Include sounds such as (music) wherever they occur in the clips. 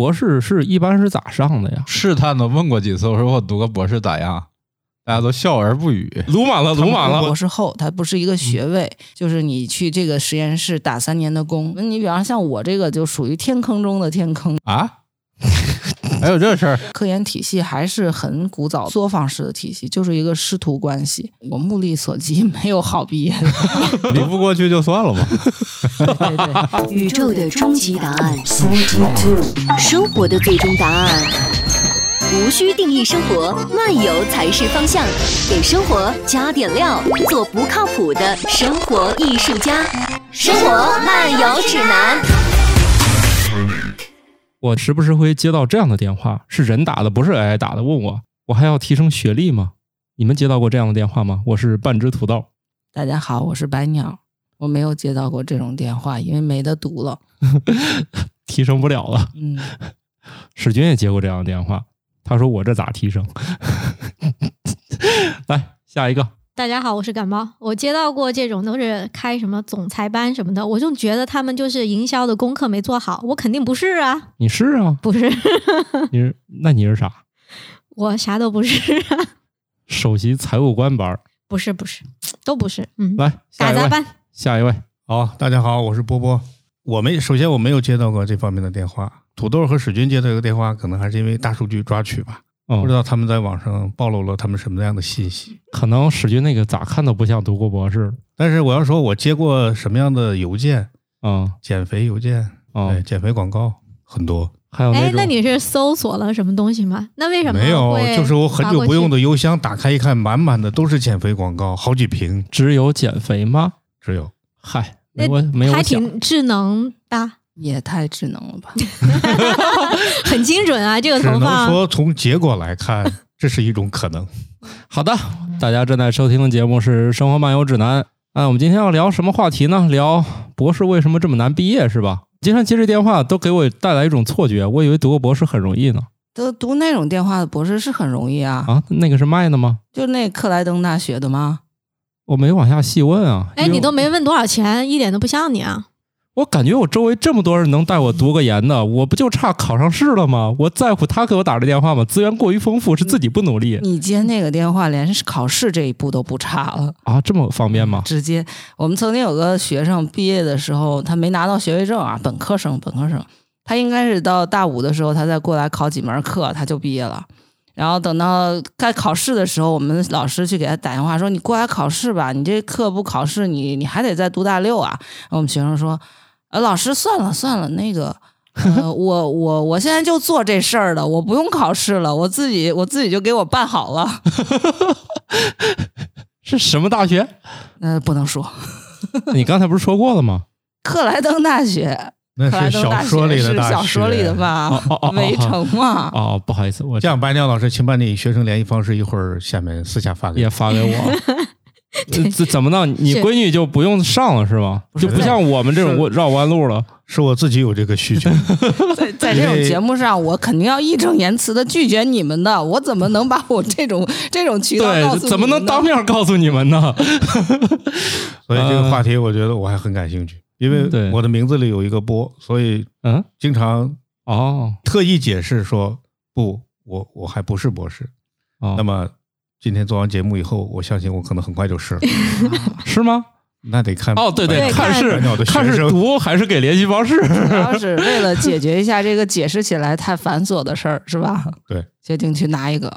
博士是一般是咋上的呀？试探的问过几次，我说我读个博士咋样？大家都笑而不语。鲁满了，鲁满了。博士后，它不是一个学位，就是你去这个实验室打三年的工。那你比方像我这个，就属于天坑中的天坑啊。还有这事儿？科研体系还是很古早作坊式的体系，就是一个师徒关系。我目力所及，(laughs) 没有好毕业的。(laughs) 比不过去就算了吧。对对，宇宙的终极答案，生活的最终答案。无需定义生活，漫游才是方向。给生活加点料，做不靠谱的生活艺术家。生活漫游指南。我时不时会接到这样的电话，是人打的，不是 AI 打的，问我我还要提升学历吗？你们接到过这样的电话吗？我是半只土豆。大家好，我是白鸟。我没有接到过这种电话，因为没得读了，(laughs) 提升不了了。嗯，(laughs) 史军也接过这样的电话，他说我这咋提升？(laughs) 来下一个。大家好，我是感冒。我接到过这种都是开什么总裁班什么的，我就觉得他们就是营销的功课没做好。我肯定不是啊，你是啊？不是，(laughs) 你是那你是啥？我啥都不是啊。首席财务官班？不是，不是，都不是。嗯，来打杂班。下一位，好，大家好，我是波波。我没首先我没有接到过这方面的电话。土豆和史军接到一个电话，可能还是因为大数据抓取吧。不知道他们在网上暴露了他们什么样的信息？可能史军那个咋看都不像读过博士。但是我要说，我接过什么样的邮件？啊，减肥邮件，对，减肥广告很多。还有哎，那你是搜索了什么东西吗？那为什么没有？就是我很久不用的邮箱，打开一看，满满的都是减肥广告，好几瓶。只有减肥吗？只有。嗨，没我没有还挺智能的。也太智能了吧，(laughs) 很精准啊！这个头发。说从结果来看，这是一种可能。好的，大家正在收听的节目是《生活漫游指南》。哎，我们今天要聊什么话题呢？聊博士为什么这么难毕业，是吧？经常接这电话都给我带来一种错觉，我以为读个博士很容易呢。读读那种电话的博士是很容易啊。啊，那个是卖的吗？就那克莱登大学的吗？我没往下细问啊。哎，你都没问多少钱，一点都不像你啊。我感觉我周围这么多人能带我读个研的，我不就差考上试了吗？我在乎他给我打这电话吗？资源过于丰富，是自己不努力。你接那个电话，连考试这一步都不差了啊？这么方便吗？直接，我们曾经有个学生毕业的时候，他没拿到学位证啊，本科生，本科生，他应该是到大五的时候，他再过来考几门课，他就毕业了。然后等到该考试的时候，我们老师去给他打电话说：“你过来考试吧，你这课不考试，你你还得再读大六啊。”我们学生说。呃，老师，算了算了，那个，呃，我我我现在就做这事儿了，我不用考试了，我自己我自己就给我办好了。(laughs) 是什么大学？呃，不能说。(laughs) 你刚才不是说过了吗？克莱登大学。(laughs) 那是小说里的大学。小说里的吧？围城嘛。哦，不好意思，我这样，白鸟老师，请把你学生联系方式一会儿下面私下发给也发给我。(laughs) 这怎么弄？你闺女就不用上了是吗？就不像我们这种绕弯路了。是我自己有这个需求。(laughs) 在在这种节目上，我肯定要义正言辞的拒绝你们的。我怎么能把我这种这种渠道告诉？怎么能当面告诉你们呢？(laughs) 所以这个话题，我觉得我还很感兴趣，因为我的名字里有一个“波”，所以嗯，经常哦特意解释说不，我我还不是博士。那么。今天做完节目以后，我相信我可能很快就是了，(laughs) 是吗？那得看哦，对对，看是看是读还是给联系方式，主要是为了解决一下这个解释起来太繁琐的事儿，是吧？对，决定去拿一个。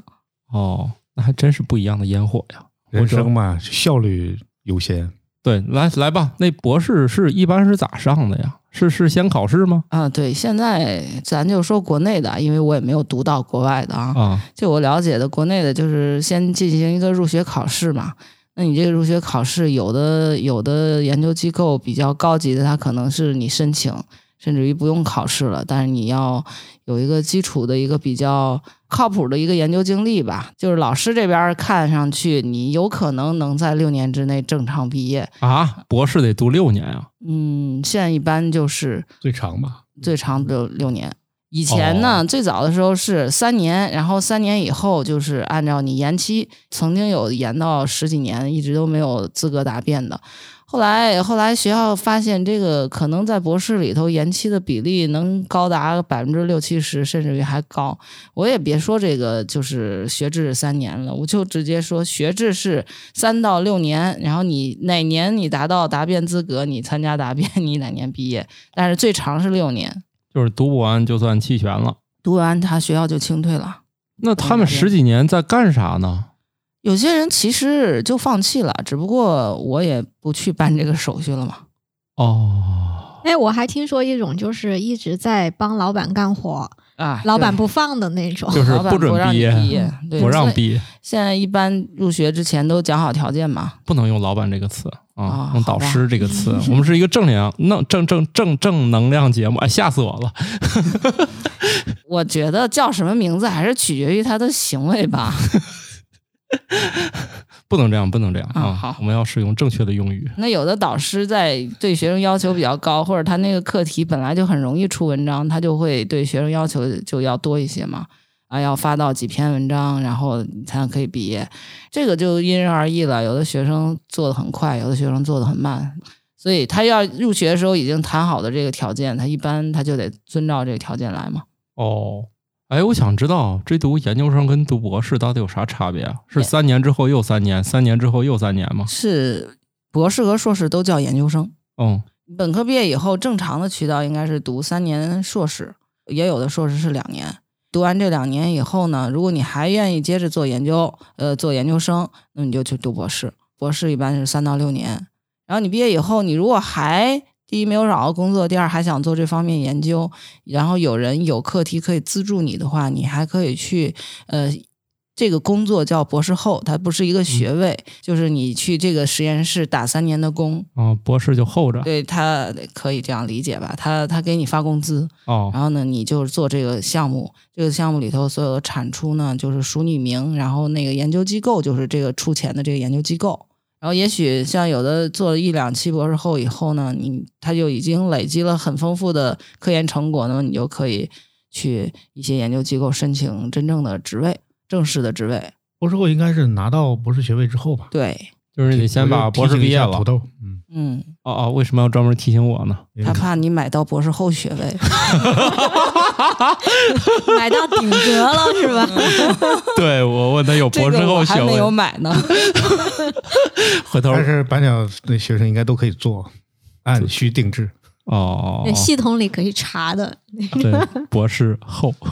哦，那还真是不一样的烟火呀！人生嘛，效率优先。对，来来吧，那博士是一般是咋上的呀？是是先考试吗？啊，对，现在咱就说国内的，因为我也没有读到国外的啊。啊，就我了解的，国内的就是先进行一个入学考试嘛。那你这个入学考试，有的有的研究机构比较高级的，它可能是你申请。甚至于不用考试了，但是你要有一个基础的一个比较靠谱的一个研究经历吧。就是老师这边看上去你有可能能在六年之内正常毕业啊，博士得读六年啊。嗯，现在一般就是最长吧，最长六六年。以前呢，最早的时候是三年，然后三年以后就是按照你延期，曾经有延到十几年，一直都没有资格答辩的。后来，后来学校发现这个可能在博士里头延期的比例能高达百分之六七十，甚至于还高。我也别说这个就是学制三年了，我就直接说学制是三到六年，然后你哪年你达到答辩资格，你参加答辩，你哪年毕业。(laughs) 但是最长是六年，就是读不完就算弃权了，读完他学校就清退了。那他们十几年在干啥呢？有些人其实就放弃了，只不过我也不去办这个手续了嘛。哦，哎，我还听说一种，就是一直在帮老板干活啊，老板不放的那种，就是不准毕业，不让毕业。现在一般入学之前都讲好条件嘛，不能用老板这个词啊，用导师这个词。我们是一个正能量、正正正正能量节目，哎，吓死我了。(laughs) 我觉得叫什么名字还是取决于他的行为吧。(laughs) (laughs) 不能这样，不能这样啊！好，我们要使用正确的用语。那有的导师在对学生要求比较高，或者他那个课题本来就很容易出文章，他就会对学生要求就要多一些嘛。啊，要发到几篇文章，然后你才可以毕业。这个就因人而异了。有的学生做的很快，有的学生做的很慢。所以他要入学的时候已经谈好的这个条件，他一般他就得遵照这个条件来嘛。哦。哎，我想知道这读研究生跟读博士到底有啥差别啊？是三年之后又三年，三年之后又三年吗？是博士和硕士都叫研究生。嗯，本科毕业以后，正常的渠道应该是读三年硕士，也有的硕士是两年。读完这两年以后呢，如果你还愿意接着做研究，呃，做研究生，那你就去读博士。博士一般是三到六年。然后你毕业以后，你如果还第一没有找到工作，第二还想做这方面研究，然后有人有课题可以资助你的话，你还可以去呃，这个工作叫博士后，它不是一个学位，就是你去这个实验室打三年的工啊，博士就后着，对他可以这样理解吧？他他给你发工资哦，然后呢，你就做这个项目，这个项目里头所有的产出呢，就是署你名，然后那个研究机构就是这个出钱的这个研究机构。然后也许像有的做了一两期博士后以后呢，你他就已经累积了很丰富的科研成果，那么你就可以去一些研究机构申请真正的职位，正式的职位。博士后应该是拿到博士学位之后吧？对，就是你先把博士毕业了。土豆，嗯嗯，哦哦，为什么要专门提醒我呢？他怕你买到博士后学位。(laughs) 买到顶格了是吧？(laughs) 对我问他有博士后学位，还没有买呢。(laughs) 回头但是板鸟的学生应该都可以做，按需定制哦。系统里可以查的。对，博士后。(laughs)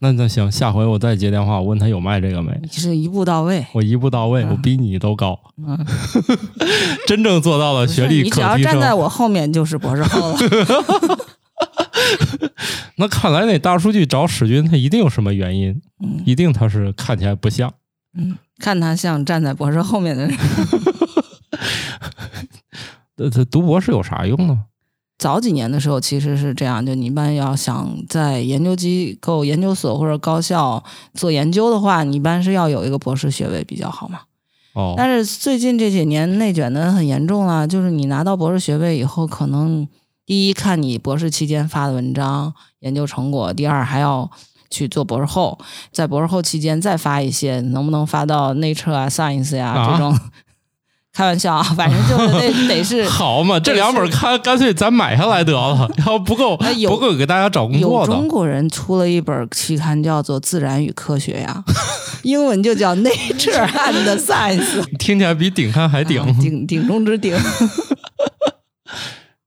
那那行，下回我再接电话，我问他有卖这个没？就是一步到位，我一步到位，我比你都高。(laughs) 真正做到了学历可提升。你只要站在我后面就是博士后了。(laughs) 那看来那大数据找史军，他一定有什么原因，一定他是看起来不像，嗯，看他像站在博士后面的他读博士有啥用呢？早几年的时候其实是这样，就你一般要想在研究机构、研究所或者高校做研究的话，你一般是要有一个博士学位比较好嘛。哦。但是最近这几年内卷的很严重了，就是你拿到博士学位以后，可能。第一，看你博士期间发的文章、研究成果；第二，还要去做博士后，在博士后期间再发一些，能不能发到 Nature 啊、Science 呀这种？开玩笑啊，(laughs) 反正就是得得是 (laughs) 好嘛。这两本看干脆咱买下来得了，(laughs) 要不够不够给大家找工作的。有中国人出了一本期刊叫做《自然与科学》呀，英文就叫 Nature and Science，听起来比顶刊还顶，顶顶中之顶。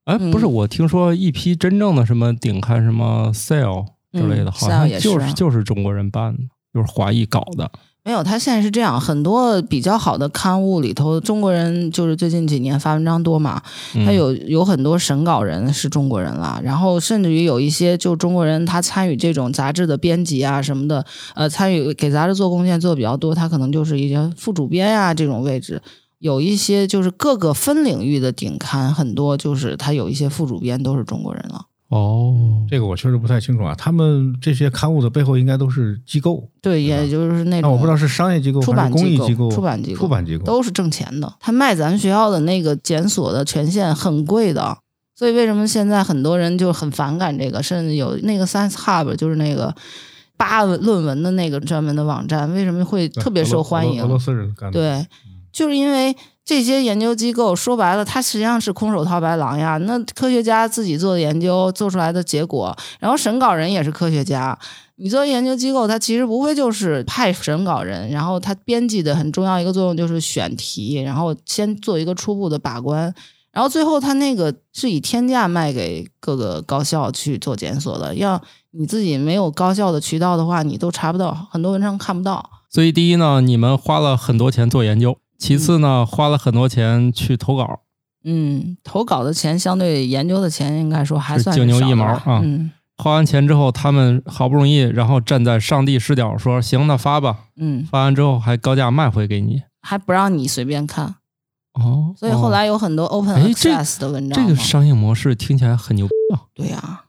哎，不是，我听说一批真正的什么顶刊、什么 sale 之类的，好像就是就是中国人办的，就是华裔搞的。没有，他现在是这样，很多比较好的刊物里头，中国人就是最近几年发文章多嘛，他有有很多审稿人是中国人了，然后甚至于有一些就中国人，他参与这种杂志的编辑啊什么的，呃，参与给杂志做贡献做的比较多，他可能就是一些副主编呀这种位置。有一些就是各个分领域的顶刊，很多就是他有一些副主编都是中国人了。哦，这个我确实不太清楚啊。他们这些刊物的背后应该都是机构，对，也就是那种。我不知道是商业机构、出版公益机构、出版机构、出版机构都是挣钱的。他卖咱学校的那个检索的权限很贵的，所以为什么现在很多人就很反感这个？甚至有那个 Science Hub，就是那个扒论文的那个专门的网站，为什么会特别受欢迎？俄罗斯人干的。对。就是因为这些研究机构说白了，它实际上是空手套白狼呀。那科学家自己做的研究做出来的结果，然后审稿人也是科学家。你作为研究机构，它其实无非就是派审稿人，然后他编辑的很重要一个作用就是选题，然后先做一个初步的把关，然后最后他那个是以天价卖给各个高校去做检索的。要你自己没有高校的渠道的话，你都查不到，很多文章看不到。所以第一呢，你们花了很多钱做研究。其次呢，花了很多钱去投稿。嗯，投稿的钱相对研究的钱，应该说还算九牛一毛啊。嗯，花完钱之后，他们好不容易，然后站在上帝视角说：“行，那发吧。”嗯，发完之后还高价卖回给你，还不让你随便看。哦，所以后来有很多 open access 的文章。这个商业模式听起来很牛啊。对呀，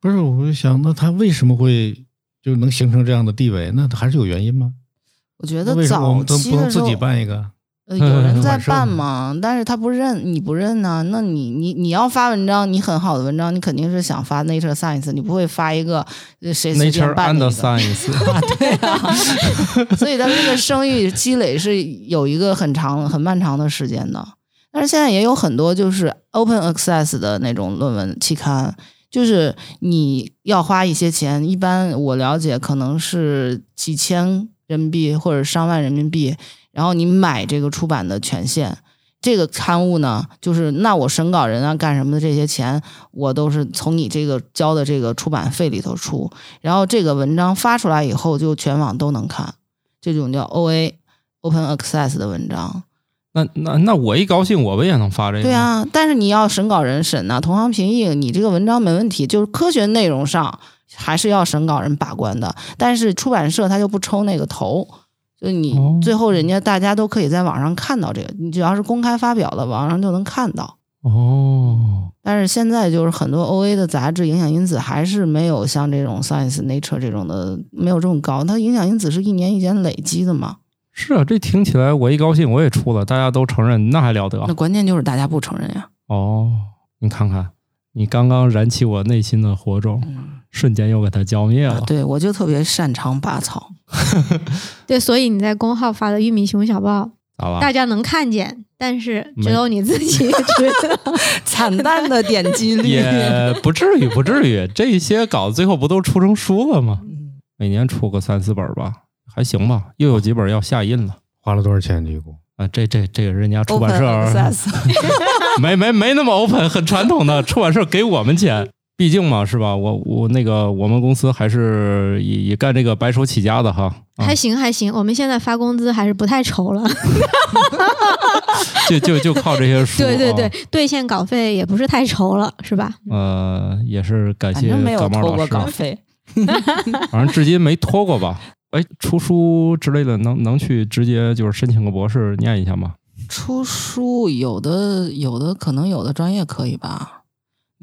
不是，我就想，那他为什么会就能形成这样的地位？那还是有原因吗？我觉得早期不能自己办一个？呃，有人 (laughs) 在办嘛，但是他不认，你不认呢？那你你你要发文章，你很好的文章，你肯定是想发 Nature Science，你不会发一个谁随便办的 Science (laughs) 啊？对啊，所以他这个声誉积累是有一个很长很漫长的时间的。但是现在也有很多就是 Open Access 的那种论文期刊，就是你要花一些钱，一般我了解可能是几千人民币或者上万人民币。然后你买这个出版的权限，这个刊物呢，就是那我审稿人啊干什么的这些钱，我都是从你这个交的这个出版费里头出。然后这个文章发出来以后，就全网都能看，这种叫 O A Open Access 的文章。那那那我一高兴，我们也能发这个。对啊，但是你要审稿人审呐，同行评议，你这个文章没问题，就是科学内容上还是要审稿人把关的。但是出版社他就不抽那个头。就你最后，人家大家都可以在网上看到这个，你只要是公开发表的，网上就能看到。哦。但是现在就是很多 O A 的杂志影响因子还是没有像这种 Science、Nature 这种的没有这么高，它影响因子是一年一年累积的嘛。是啊，这听起来我一高兴我也出了，大家都承认，那还了得？那关键就是大家不承认呀。哦，你看看，你刚刚燃起我内心的火种。瞬间又给它浇灭了。对，我就特别擅长拔草。(laughs) 对，所以你在公号发的玉米熊小报，大家能看见，但是只有你自己知道。(laughs) 惨淡的点击率也不至于，不至于。这些稿子最后不都出成书了吗？每年出个三四本吧，还行吧。又有几本要下印了。花了多少钱？一共啊？这这这个人家出版社 (laughs) 没没没那么 open，很传统的出版社给我们钱。毕竟嘛，是吧？我我那个我们公司还是以以干这个白手起家的哈。还行还行，我们现在发工资还是不太愁了。(laughs) (laughs) 就就就靠这些书。对对对，兑现稿费也不是太愁了，是吧？呃，也是感谢感冒老师。稿 (laughs) 费，反正至今没拖过吧？哎，出书之类的，能能去直接就是申请个博士念一下吗？出书有的有的可能有的专业可以吧？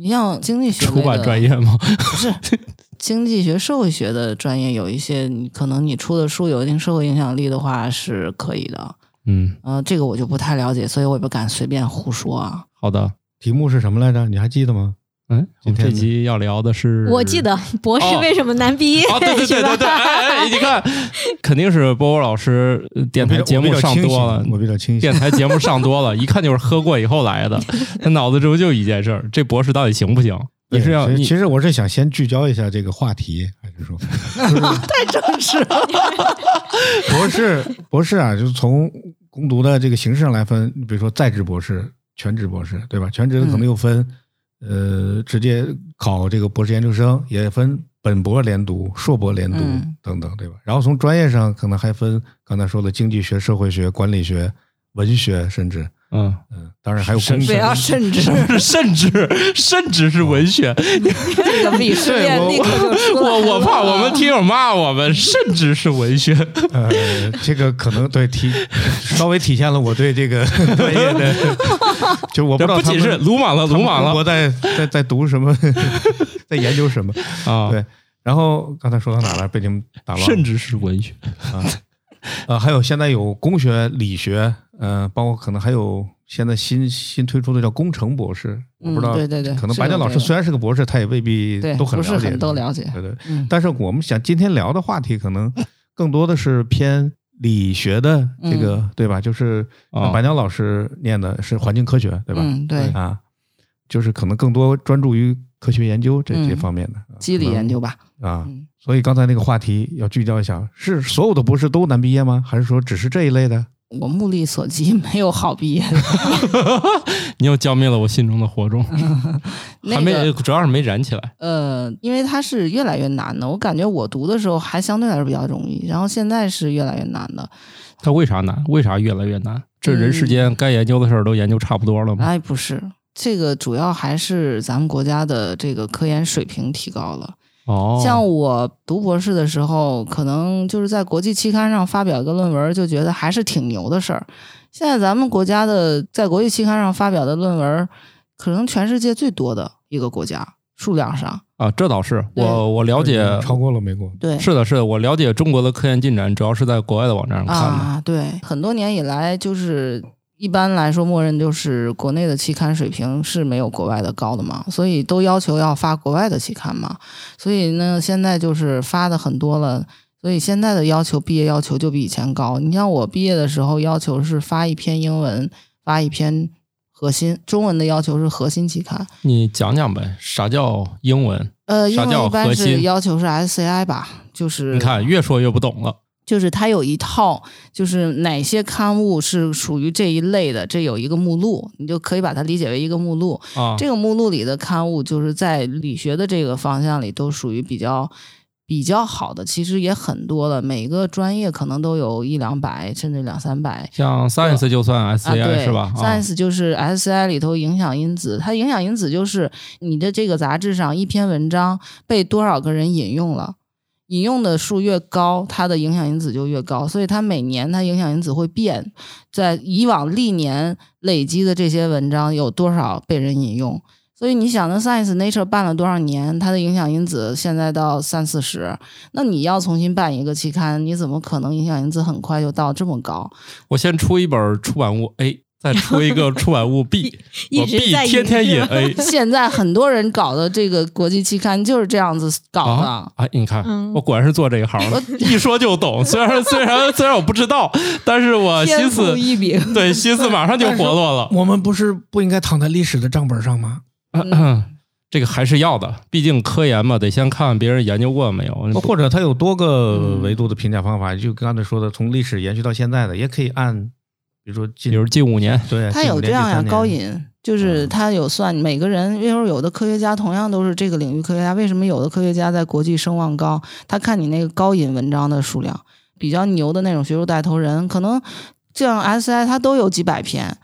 你像经济学出版专业吗？不是，(laughs) 经济学、社会学的专业有一些，你可能你出的书有一定社会影响力的话是可以的。嗯，呃，这个我就不太了解，所以我也不敢随便胡说啊。好的，题目是什么来着？你还记得吗？嗯，我们这集要聊的是，我记得博士为什么难毕业？对对 (laughs) 对对对，哎，你看，肯定是波波老师电台节目上多了，我比较清醒，电台节目上多了，一看就是喝过以后来的，(laughs) 他脑子中就一件事儿，这博士到底行不行？你是要？其实我是想先聚焦一下这个话题，还是说 (laughs) 太正式了？博士，博士啊，就是从攻读的这个形式上来分，比如说在职博士、全职博士，对吧？全职的可能又分。呃，直接考这个博士研究生也分本博连读、硕博连读等等，对吧？然后从专业上可能还分刚才说的经济学、社会学、管理学、文学，甚至。嗯嗯，当然还有甚至啊，甚至甚至甚至是文学，这个鄙视链立刻就。我我怕我们听友骂我们，甚至是文学。呃，这个可能对体稍微体现了我对这个 (laughs) 专业的，(laughs) 就我不知道不仅是鲁莽了，鲁莽了，我在在在读什么，(laughs) 在研究什么啊？对。然后刚才说到哪了？被你们打乱。甚至是文学啊，呃，还有现在有工学、理学。嗯，包括可能还有现在新新推出的叫工程博士，我不知道，对对对，可能白鸟老师虽然是个博士，他也未必都很了解，都了解，对对。但是我们想今天聊的话题，可能更多的是偏理学的这个、对吧？就是啊白鸟老师念的是环境科学，对吧？嗯，对，啊，就是可能更多专注于科学研究这嗯这方面的机理研究吧。啊。嗯，所以刚才那个话题要聚焦一下，是所有的博士都难毕业吗？还是说只是这一类的？我目力所及，没有好毕业的。(laughs) (laughs) 你又浇灭了我心中的火种，(laughs) 那还没个主要是没燃起来。呃，因为它是越来越难的。我感觉我读的时候还相对来说比较容易，然后现在是越来越难的。它为啥难？为啥越来越难？这人世嗯间该研究的事儿都研究差不多了吗？哎，不是，这个主要还是咱们国家的这个科研水平提高了。哦，像我读博士的时候，可能就是在国际期刊上发表一个论文，就觉得还是挺牛的事儿。现在咱们国家的在国际期刊上发表的论文，可能全世界最多的一个国家，数量上。啊，这倒是我我了解，超过了美国。对，是的，是的，我了解中国的科研进展，主要是在国外的网站上看的。啊，对，很多年以来，就是一般来说，默认就是国内的期刊水平是没有国外的高的嘛，所以都要求要发国外的期刊嘛。所以呢，现在就是发的很多了，所以现在的要求毕业要求就比以前高。你像我毕业的时候，要求是发一篇英文，发一篇核心中文的要求是核心期刊。你讲讲呗，啥叫英文？呃，英文一般是要求是 SCI 吧，就是你看，越说越不懂了。就是它有一套，就是哪些刊物是属于这一类的，这有一个目录，你就可以把它理解为一个目录。啊，这个目录里的刊物，就是在理学的这个方向里都属于比较比较好的，其实也很多了。每个专业可能都有一两百，甚至两三百。像 Science 就算啊，SCI、对是吧？啊，？Science 就是 SCI 里头影响因子，它影响因子就是你的这个杂志上一篇文章被多少个人引用了，引用的数越高，它的影响因子就越高，所以它每年它影响因子会变，在以往历年累积的这些文章有多少被人引用。所以你想，那 Science Nature 办了多少年，它的影响因子现在到三四十，那你要重新办一个期刊，你怎么可能影响因子很快就到这么高？我先出一本出版物 A，再出一个出版物 (laughs) B，我 B 天天引引 A (laughs) 现在很多人搞的这个国际期刊就是这样子搞的。啊！哎，你看，嗯我果然是做这一行的，一说就懂。虽然虽然虽然我不知道，但是我心思对心思马上就活络了。我们不是不应该躺在历史的账本上吗？这个还是要的，毕竟科研嘛，得先看看别人研究过没有。或者他有多个嗯维度的评价方法，就刚才说的，从历史延续到现在的，也可以按，比如说近比如近五年，对，他有这样呀，高引就是他有算每个人，因为有的科学家同样都是这个领域科学家，为什么有的科学家在国际声望高？他看你那个高引文章的数量，比较牛的那种学术带头人，可能这样 SI 他都有几百篇。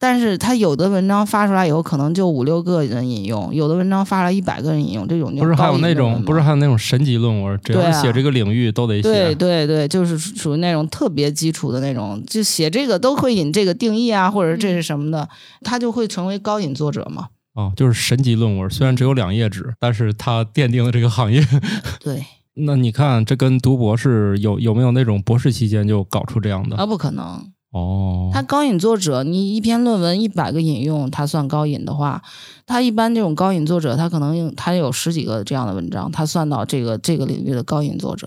但是他有的文章发出来以后，可能就五六个人引用；有的文章发了一百个人引用，这种就不是还有那种不是还有那种神级论文，只要写这个领域都得对写。对对，就是属于那种特别基础的那种，就写这个都会引这个定义啊，或者这是什么的，他就会成为高引作者嘛。哦，就是神级论文，虽然只有两页纸，但是它奠定了这个行业。(laughs) 对，那你看，这跟读博士有有没有那种博士期间就搞出这样的？啊，不可能。哦，他高引作者，你一篇论文一百个引用，他算高引的话，他一般这种高引作者，他可能用他有十几个这样的文章，他算到这个这个领域的高引作者。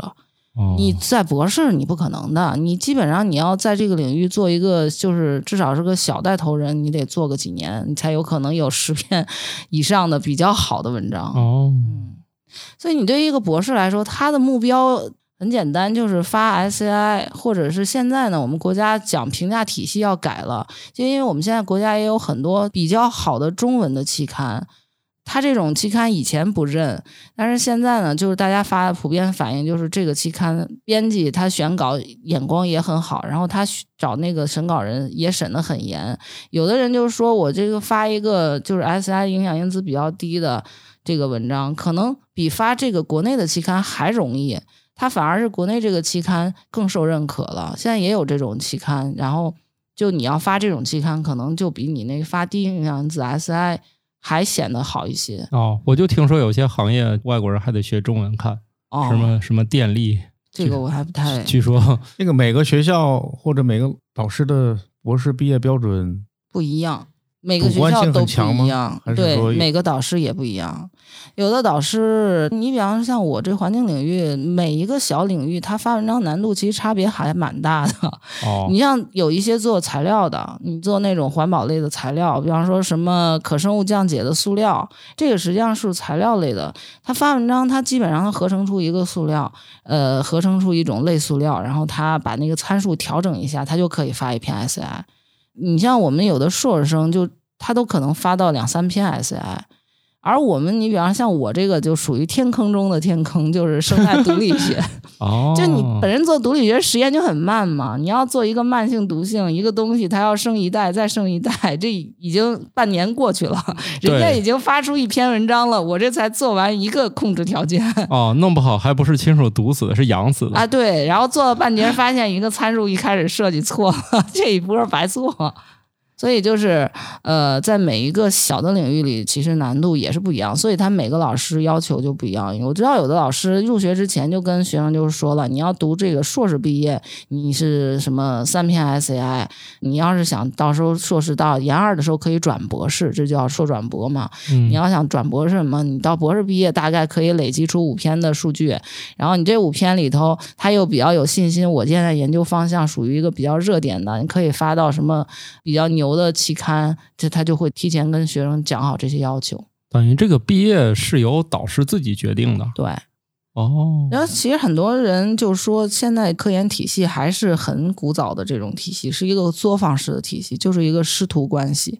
哦你在博士你不可能的，你基本上你要在这个领域做一个，就是至少是个小带头人，你得做个几年，你才有可能有十篇以上的比较好的文章。哦，嗯，所以你对于一个博士来说，他的目标很简单，就是发 SCI，或者是现在呢，我们国家讲评价体系要改了，就因为我们现在国家也有很多比较好的中文的期刊。他这种期刊以前不认，但是现在呢，就是大家发的普遍反应就是这个期刊编辑他选稿眼光也很好，然后他找那个审稿人也审得很严。有的人就是说我这个发一个就是 SCI 影响因子比较低的这个文章，可能比发这个国内的期刊还容易。它反而是国内这个期刊更受认可了。现在也有这种期刊，然后就你要发这种期刊，可能就比你那个发低影响因子 SI 还显得好一些。哦，我就听说有些行业外国人还得学中文看，哦，什么什么电力，这个我还不太据说那个每个学校或者每个导师的博士毕业标准不一样。每个学校都不一样对，每个导师也不一样。有的导师，你比方说像我这环境领域，每一个小领域，它发文章难度其实差别还蛮大的。哦你像有一些做材料的，你做那种环保类的材料，比方说什么可生物降解的塑料，这个实际上是材料类的。他发文章，他基本上合成出一个塑料，呃，合成出一种类塑料，然后他把那个参数调整一下，他就可以发一篇 SI。你像我们有的硕士生就他都可能发到两三篇 SCI。而我们，你比方像我这个就属于天坑中的天坑，就是生态毒理学。(laughs) 哦，(laughs) 就你本人做毒理学实验就很慢嘛，你要做一个慢性毒性一个东西，它要生一代再生一代，这已经半年过去了，人家已经发出一篇文章了，我这才做完一个控制条件 (laughs) 哦，弄不好还不是亲手毒死的，是养死的啊，对，然后做了半年，发现一个参数一开始设计错了，这一波白做。所以就是，呃，在每一个小的领域里，其实难度也是不一样，所以他每个老师要求就不一样。我知道有的老师入学之前就跟学生就是说了，你要读这个硕士毕业，你是什么三篇 SCI，你要是想到时候硕士到研二的时候可以转博士，这叫硕转博嘛。嗯你要想转博士嘛，你到博士毕业大概可以累积出五篇的数据，然后你这五篇里头，他又比较有信心，我现在研究方向属于一个比较热点的，你可以发到什么比较牛的期刊，这他就会提前跟学生讲好这些要求。等于这个毕业是由导师自己决定的对，哦。然后其实很多人就说，现在科研体系还是很古早的这种体系，是一个作坊式的体系，就是一个师徒关系。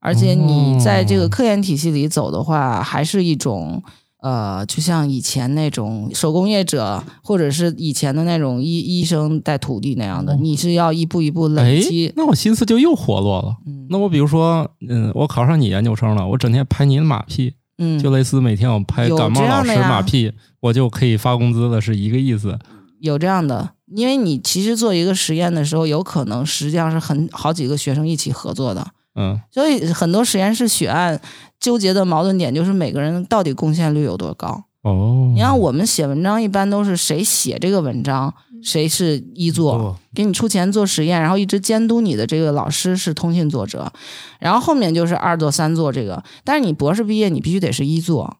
而且你在这个科研体系里走的话，还是一种呃，就像以前那种手工业者，或者是以前的那种医医生带徒弟那样的，哦你是要一步一步哎累积，。那我心思就又活络了。嗯那我比如说，嗯，我考上你研究生了，我整天拍你的马屁，嗯，就类似每天我拍感冒老师马屁，我就可以发工资了，是一个意思。有这样的，因为你其实做一个实验的时候，有可能实际上是很好几个学生一起合作的。嗯，所以很多实验室血案纠结的矛盾点就是每个人到底贡献率有多高。哦，你看我们写文章一般都是谁写这个文章，谁是一作，做给你出钱做实验，然后一直监督你的这个老师是通信作者，然后后面就是二作、三作这个。但是你博士毕业，你必须得是一作。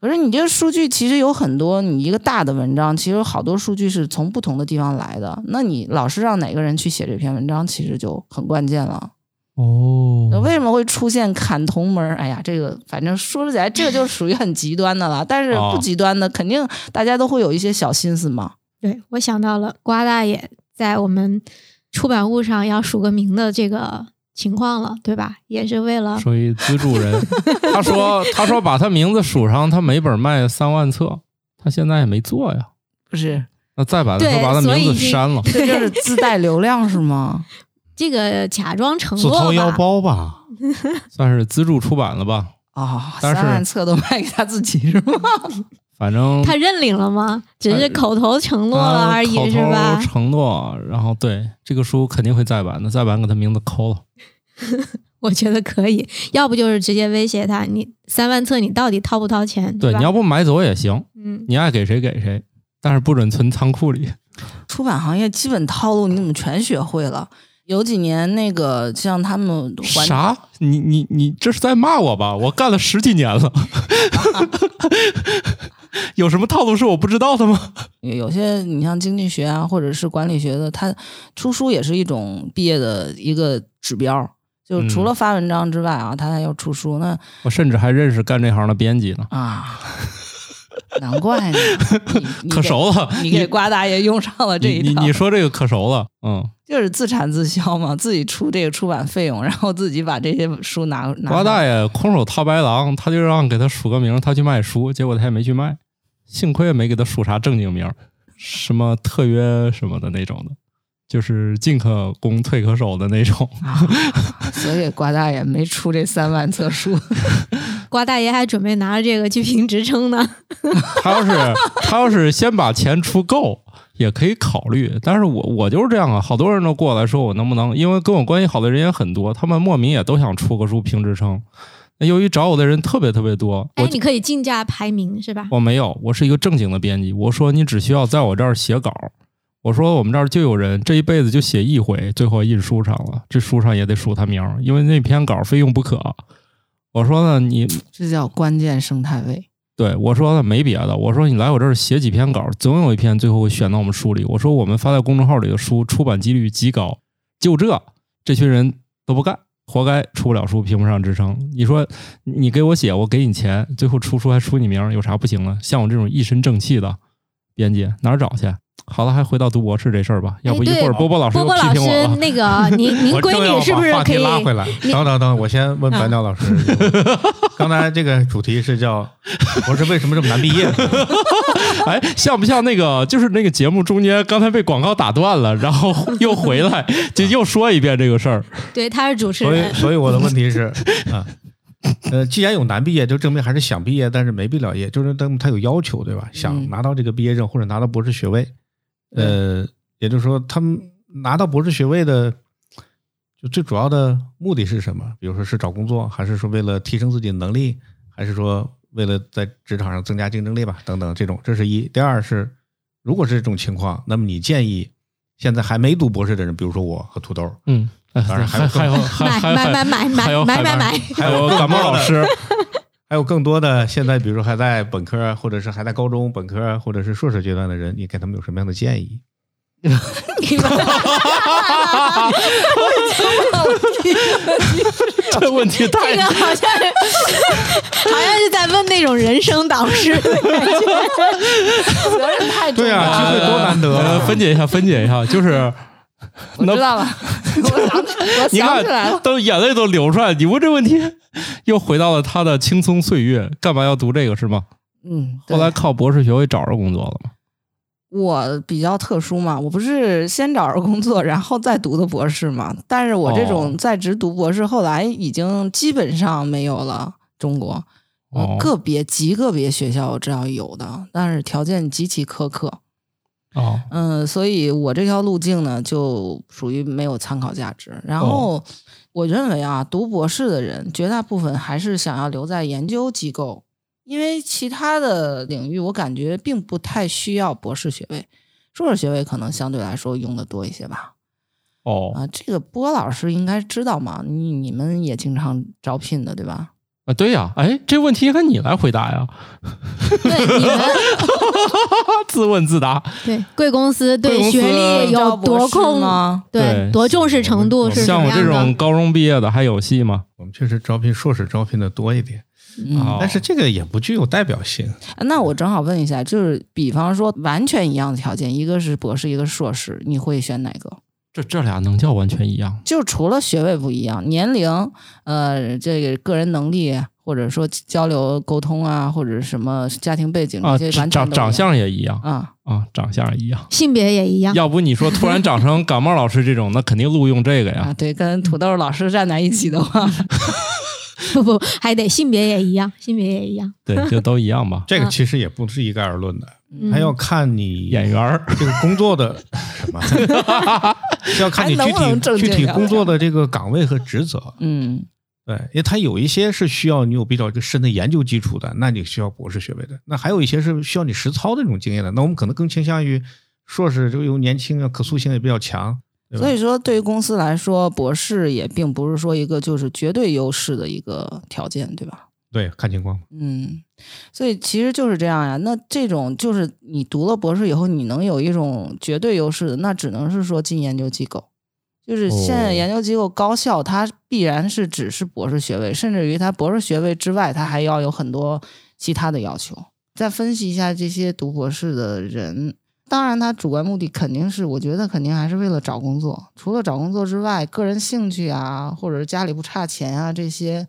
可是你这个数据其实有很多，你一个大的文章，其实好多数据是从不同的地方来的。那你老师让哪个人去写这篇文章，其实就很关键了。哦那，为什么会出现砍同门儿？哎呀，这个反正说起来，这个就属于很极端的了。但是哦不极端的，肯定大家都会有一些小心思嘛。对我想到了瓜大爷在我们出版物上要署个名的这个情况了，对吧？也是为了属于资助人。(laughs) 他说，他说把他名字署上，他每本卖三万册，他现在也没做呀。不是，那再把他把他名字删了。这就是自带流量是吗？这个假装承诺自掏腰。包吧，(laughs) 算是资助出版了吧？啊、但三万册都卖给他自己是吗？反正他认领了吗？只是口头承诺了而已，是吧头？承诺，然后对这个书肯定会再版的，再版给他名字抠了。(laughs) 我觉得可以，要不就是直接威胁他，你三万册你到底掏不掏钱？对，吧你要不买走也行，嗯，你爱给谁给谁，但是不准存仓库里。出版行业基本套路你怎么全学会了？有几年那个像他们环啥？你你你这是在骂我吧？我干了十几年了，(laughs) 有什么套路是我不知道的吗？有些你像经济学啊，或者是管理学的，他出书也是一种毕业的一个指标。就除嗯了发文章之外啊，他还要出书。那我甚至还认识干这行的编辑呢，啊，难怪呢，(laughs) 可熟了。你给瓜大爷用上了这一套，你说这个可熟了，嗯，就是自产自销嘛，自己出这个出版费用，(laughs) 然后自己把这些书拿拿。瓜大爷空手套白狼，他就让给他署个名，他去卖书，结果他也没去卖，幸亏没给他署啥正经名，什么特约什么的那种的，就是进可攻退可守的那种。所以瓜大爷没出这三万册书。(laughs) 瓜大爷还准备拿着这个去评职称呢。(laughs) 他要是他要是先把钱出够，也可以考虑。但是我我就是这样啊，好多人都过来说我能不能，因为跟我关系好的人也很多，他们莫名也都想出个书评职称。那由于找我的人特别特别多，哎我，你可以竞价排名是吧？我没有，我是一个正经的编辑。我说你只需要在我这儿写稿，我说我们这儿就有人这一辈子就写一回，最后印书上了，这书上也得署他名，因为那篇稿非用不可。我说呢，你这叫关键生态位。对我说呢没别的，我说你来我这儿写几篇稿，总有一篇最后会选到我们书里。我说我们发在公众号里的书出版几率极高，就这这群人都不干，活该出不了书，评不上职称。你说你给我写，我给你钱，最后出书还出你名，有啥不行的？像我这种一身正气的编辑哪儿找去？好了，还回到读博士这事儿吧，要不一对会儿波波老师又批波波老师评我了。那个 (laughs) 您您闺女是不是可以？拉回来？等等等，我先问白鸟老师，(laughs) 刚才这个主题是叫博士为什么这么难毕业？(laughs) 哎，像不像那个？就是那个节目中间刚才被广告打断了，然后又回来，就又说一遍这个事儿。对，他是主持人所以，人。所以我的问题是啊，呃，既然有难毕业，就证明还是想毕业，但是没毕了业，就是他他有要求，对吧？想嗯拿到这个毕业证或者拿到博士学位，呃，也就是说，他们拿到博士学位的，就最主要的目的是什么？比如说是找工作，还是说为了提升自己的能力，还是说为了在职场上增加竞争力吧？等等，这种这是一。第二是，如果是这种情况，那么你建议现在还没读博士的人，比如说我和土豆，嗯，哎当然还还有还有还买还买买买还有买买买买还有感冒老师，还有更多的现在，比如说还在本科，或者是还在高中、本科，或者是硕士阶段的人，你给他们有什么样的建议？你们这问题这太个好像是好像是在问那种人生导师的感觉。责任太重对啊了。机会多难得分解一下，分解一下，就是 (laughs) 我知道了，(laughs) 我想起我想起来了，都眼泪都流出来。你问这问题，又回到了他的青葱岁月，干嘛要读这个是吗？嗯，后来靠博士学位找着工作了吗？我比较特殊嘛，我不是先找着工作，然后再读的博士嘛。但是我这哦种在职读博士，后来已经基本上没有了。中国，个别极个别学校我知道有的，但是条件极其苛刻。哦，嗯，所以我这条路径呢，就属于没有参考价值。然后，我认为啊，读博士的人绝大部分还是想要留在研究机构，因为其他的领域我感觉并不太需要博士学位，硕士学位可能相对来说用的多一些吧。哦啊，这个波老师应该知道嘛，你你们也经常招聘的对吧？啊，对呀，哎，这问题应该你来回答呀，对你们 (laughs) 自问自答。对贵公司对学历有多控吗？对对多重视程度是像我这？种高中毕业的还有戏吗？我们确实招聘硕士招聘的多一点，嗯，哦但是这个也不具有代表性。啊那我正好问一下，就是比方说完全一样的条件，一个是博士，一个是硕士，你会选哪个？这这俩能叫完全一样？就除了学位不一样，年龄，呃，这个个人能力，或者说交流沟通啊，或者什么家庭背景啊，这些完全都一样长长相也一样啊，啊，长相一样。性别也一样。要不你说突然长成 (laughs) 感冒老师这种，那肯定录用这个呀啊，。对，跟土豆老师站在一起的话，不不，(laughs) 还得性别也一样，性别也一样。对，就都一样吧。这个其实也不是一概而论的，嗯还要看你演员儿这个工作的什么，(laughs) 是要看你具体具体工作的这个岗位和职责。嗯对，因为它有一些是需要你有比较深的研究基础的，那你需要博士学位的；那还有一些是需要你实操的这种经验的，那我们可能更倾向于硕士，就又年轻啊，可塑性也比较强。所以说，对于公司来说，博士也并不是说一个就是绝对优势的一个条件，对吧？对，看情况。嗯，所以其实就是这样呀。那这种就是你读了博士以后，你能有一种绝对优势的，那只能是说进研究机构。就是现在哦研究机构高校，它必然是只是博士学位，甚至于它博士学位之外，它还要有很多其他的要求。再分析一下这些读博士的人，当然他主观目的肯定是，我觉得肯定还是为了找工作。除了找工作之外，个人兴趣啊，或者是家里不差钱啊，这些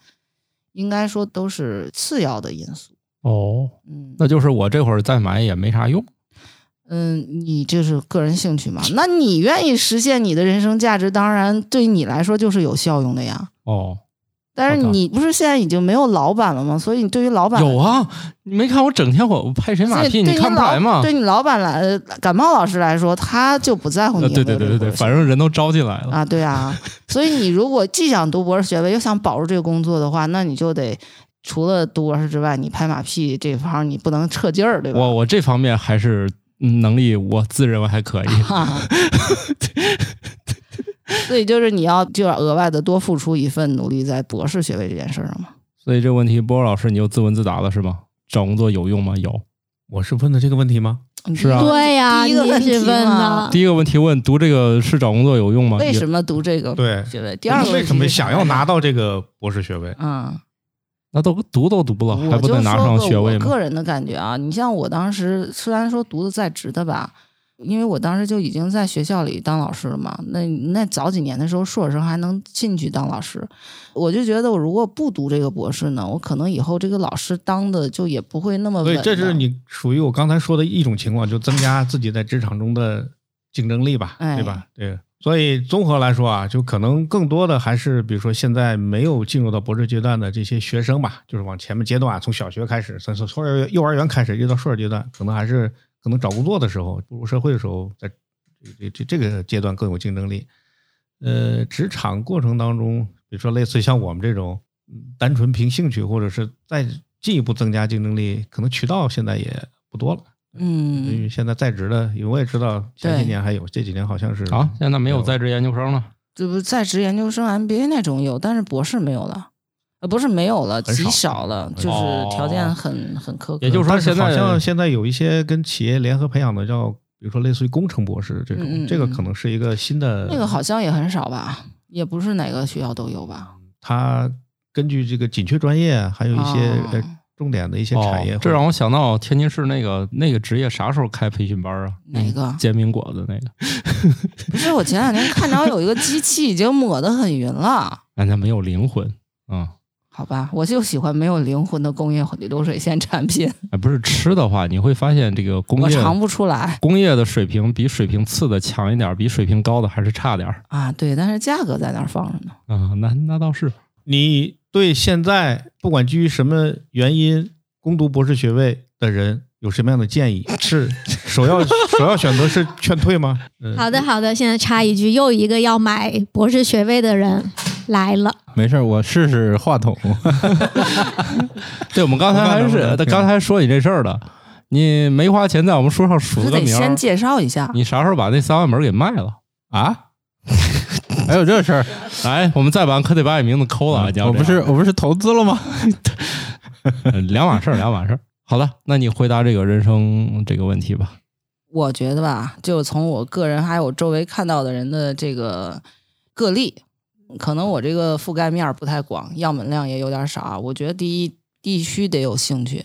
应该说都是次要的因素。哦，嗯那就是我这会儿再买也没啥用。嗯，你这是个人兴趣嘛？那你愿意实现你的人生价值，当然对你来说就是有效用的呀。哦，但是你不是现在已经没有老板了吗？所以你对于老板有啊，你没看我整天我我拍谁马屁，对你看不出来吗？对你老板来，呃感冒老师来说，他就不在乎你对对对对对，反正人都招进来了。啊，对啊。所以你如果既想读博士学位，又想保住这个工作的话，那你就得除了读博士之外，你拍马屁这方你不能撤劲儿，对吧？我我这方面还是嗯能力，我自认为还可以。(laughs) (laughs) (laughs) 哈哈。(laughs) 所以就是你要就要额外的多付出一份努力在博士学位这件事上嘛。所以这个问题，波波老师你又自问自答了是吗？找工作有用吗？有。我是问的这个问题吗？是啊对呀、第一个问题问嘛的，第一个问题问读这个是找工作有用吗？为什么读这个对学位？第二个为什么想要拿到这个博士学位？嗯。那都读都读了，还不得拿上学位吗？我个人的感觉啊，你像我当时虽然说读的在职的吧，因为我当时就已经在学校里当老师了嘛。那那早几年的时候，硕士生还能进去当老师，我就觉得我如果不读这个博士呢，我可能以后这个老师当的就也不会那么稳的。所以这是你属于我刚才说的一种情况，就增加自己在职场中的竞争力吧，(laughs) 哎对吧？对。所以综合来说啊，就可能更多的还是，比如说现在没有进入到博士阶段的这些学生吧，就是往前面阶段，从小学开始，从从从幼儿幼儿园开始，一直到硕士阶段，可能还是可能找工作的时候，步入社会的时候，在这这这个阶段更有竞争力。呃，职场过程当中，比如说类似像我们这种，嗯单纯凭兴趣，或者是再进一步增加竞争力，可能渠道现在也不多了。嗯因嗯，为现在在职的，因为我也知道前几年还有，这几年好像是啊，现在没有在职研究生了。这不在职研究生 MBA 那种有，但是博士没有了。呃，不是没有了，极很少少了，就是条件很很苛刻。也就是说现在好像现在有一些跟企业联合培养的叫，比如说类似于工程博士这种，这个嗯可能是一个新的。那个好像也很少吧，也不是哪个学校都有吧。它根据这个紧缺专业，还有一些、重点的一些产业，哦，这让我想到天津市那个那个职业啥时候开培训班啊？哪个煎饼果子那个，不是，我前两天看着有一个机器已经抹得很匀了。(laughs) 人家没有灵魂啊。好吧，我就喜欢没有灵魂的工业流水线产品，哎，不是吃的话，你会发现这个工业我尝不出来工业的水平比水平次的强一点儿，比水平高的还是差点儿啊。对，但是价格在那儿放着呢。啊。那那倒是，你对现在不管基于什么原因攻读博士学位的人有什么样的建议？是首要 (laughs) 首要选择是劝退吗？嗯，好的，好的。现在插一句，又一个要买博士学位的人来了。没事儿，我试试话筒。(laughs) 对我们刚才还是我看到了他刚才说你这事儿了，你没花钱在我们书上署个名儿，得先介绍一下，你啥时候把那三万本给卖了？啊？(laughs) 还有这事儿？来，我们再版可得把你名字抠了啊！你要我不是我不是投资了吗？(laughs) 呃两码事儿，两码事儿。好了，那你回答这个人生这个问题吧。我觉得吧，就从我个人还有周围看到的人的这个个例，可能我这个覆盖面儿不太广，样本量也有点少啊。我觉得第一必须得有兴趣，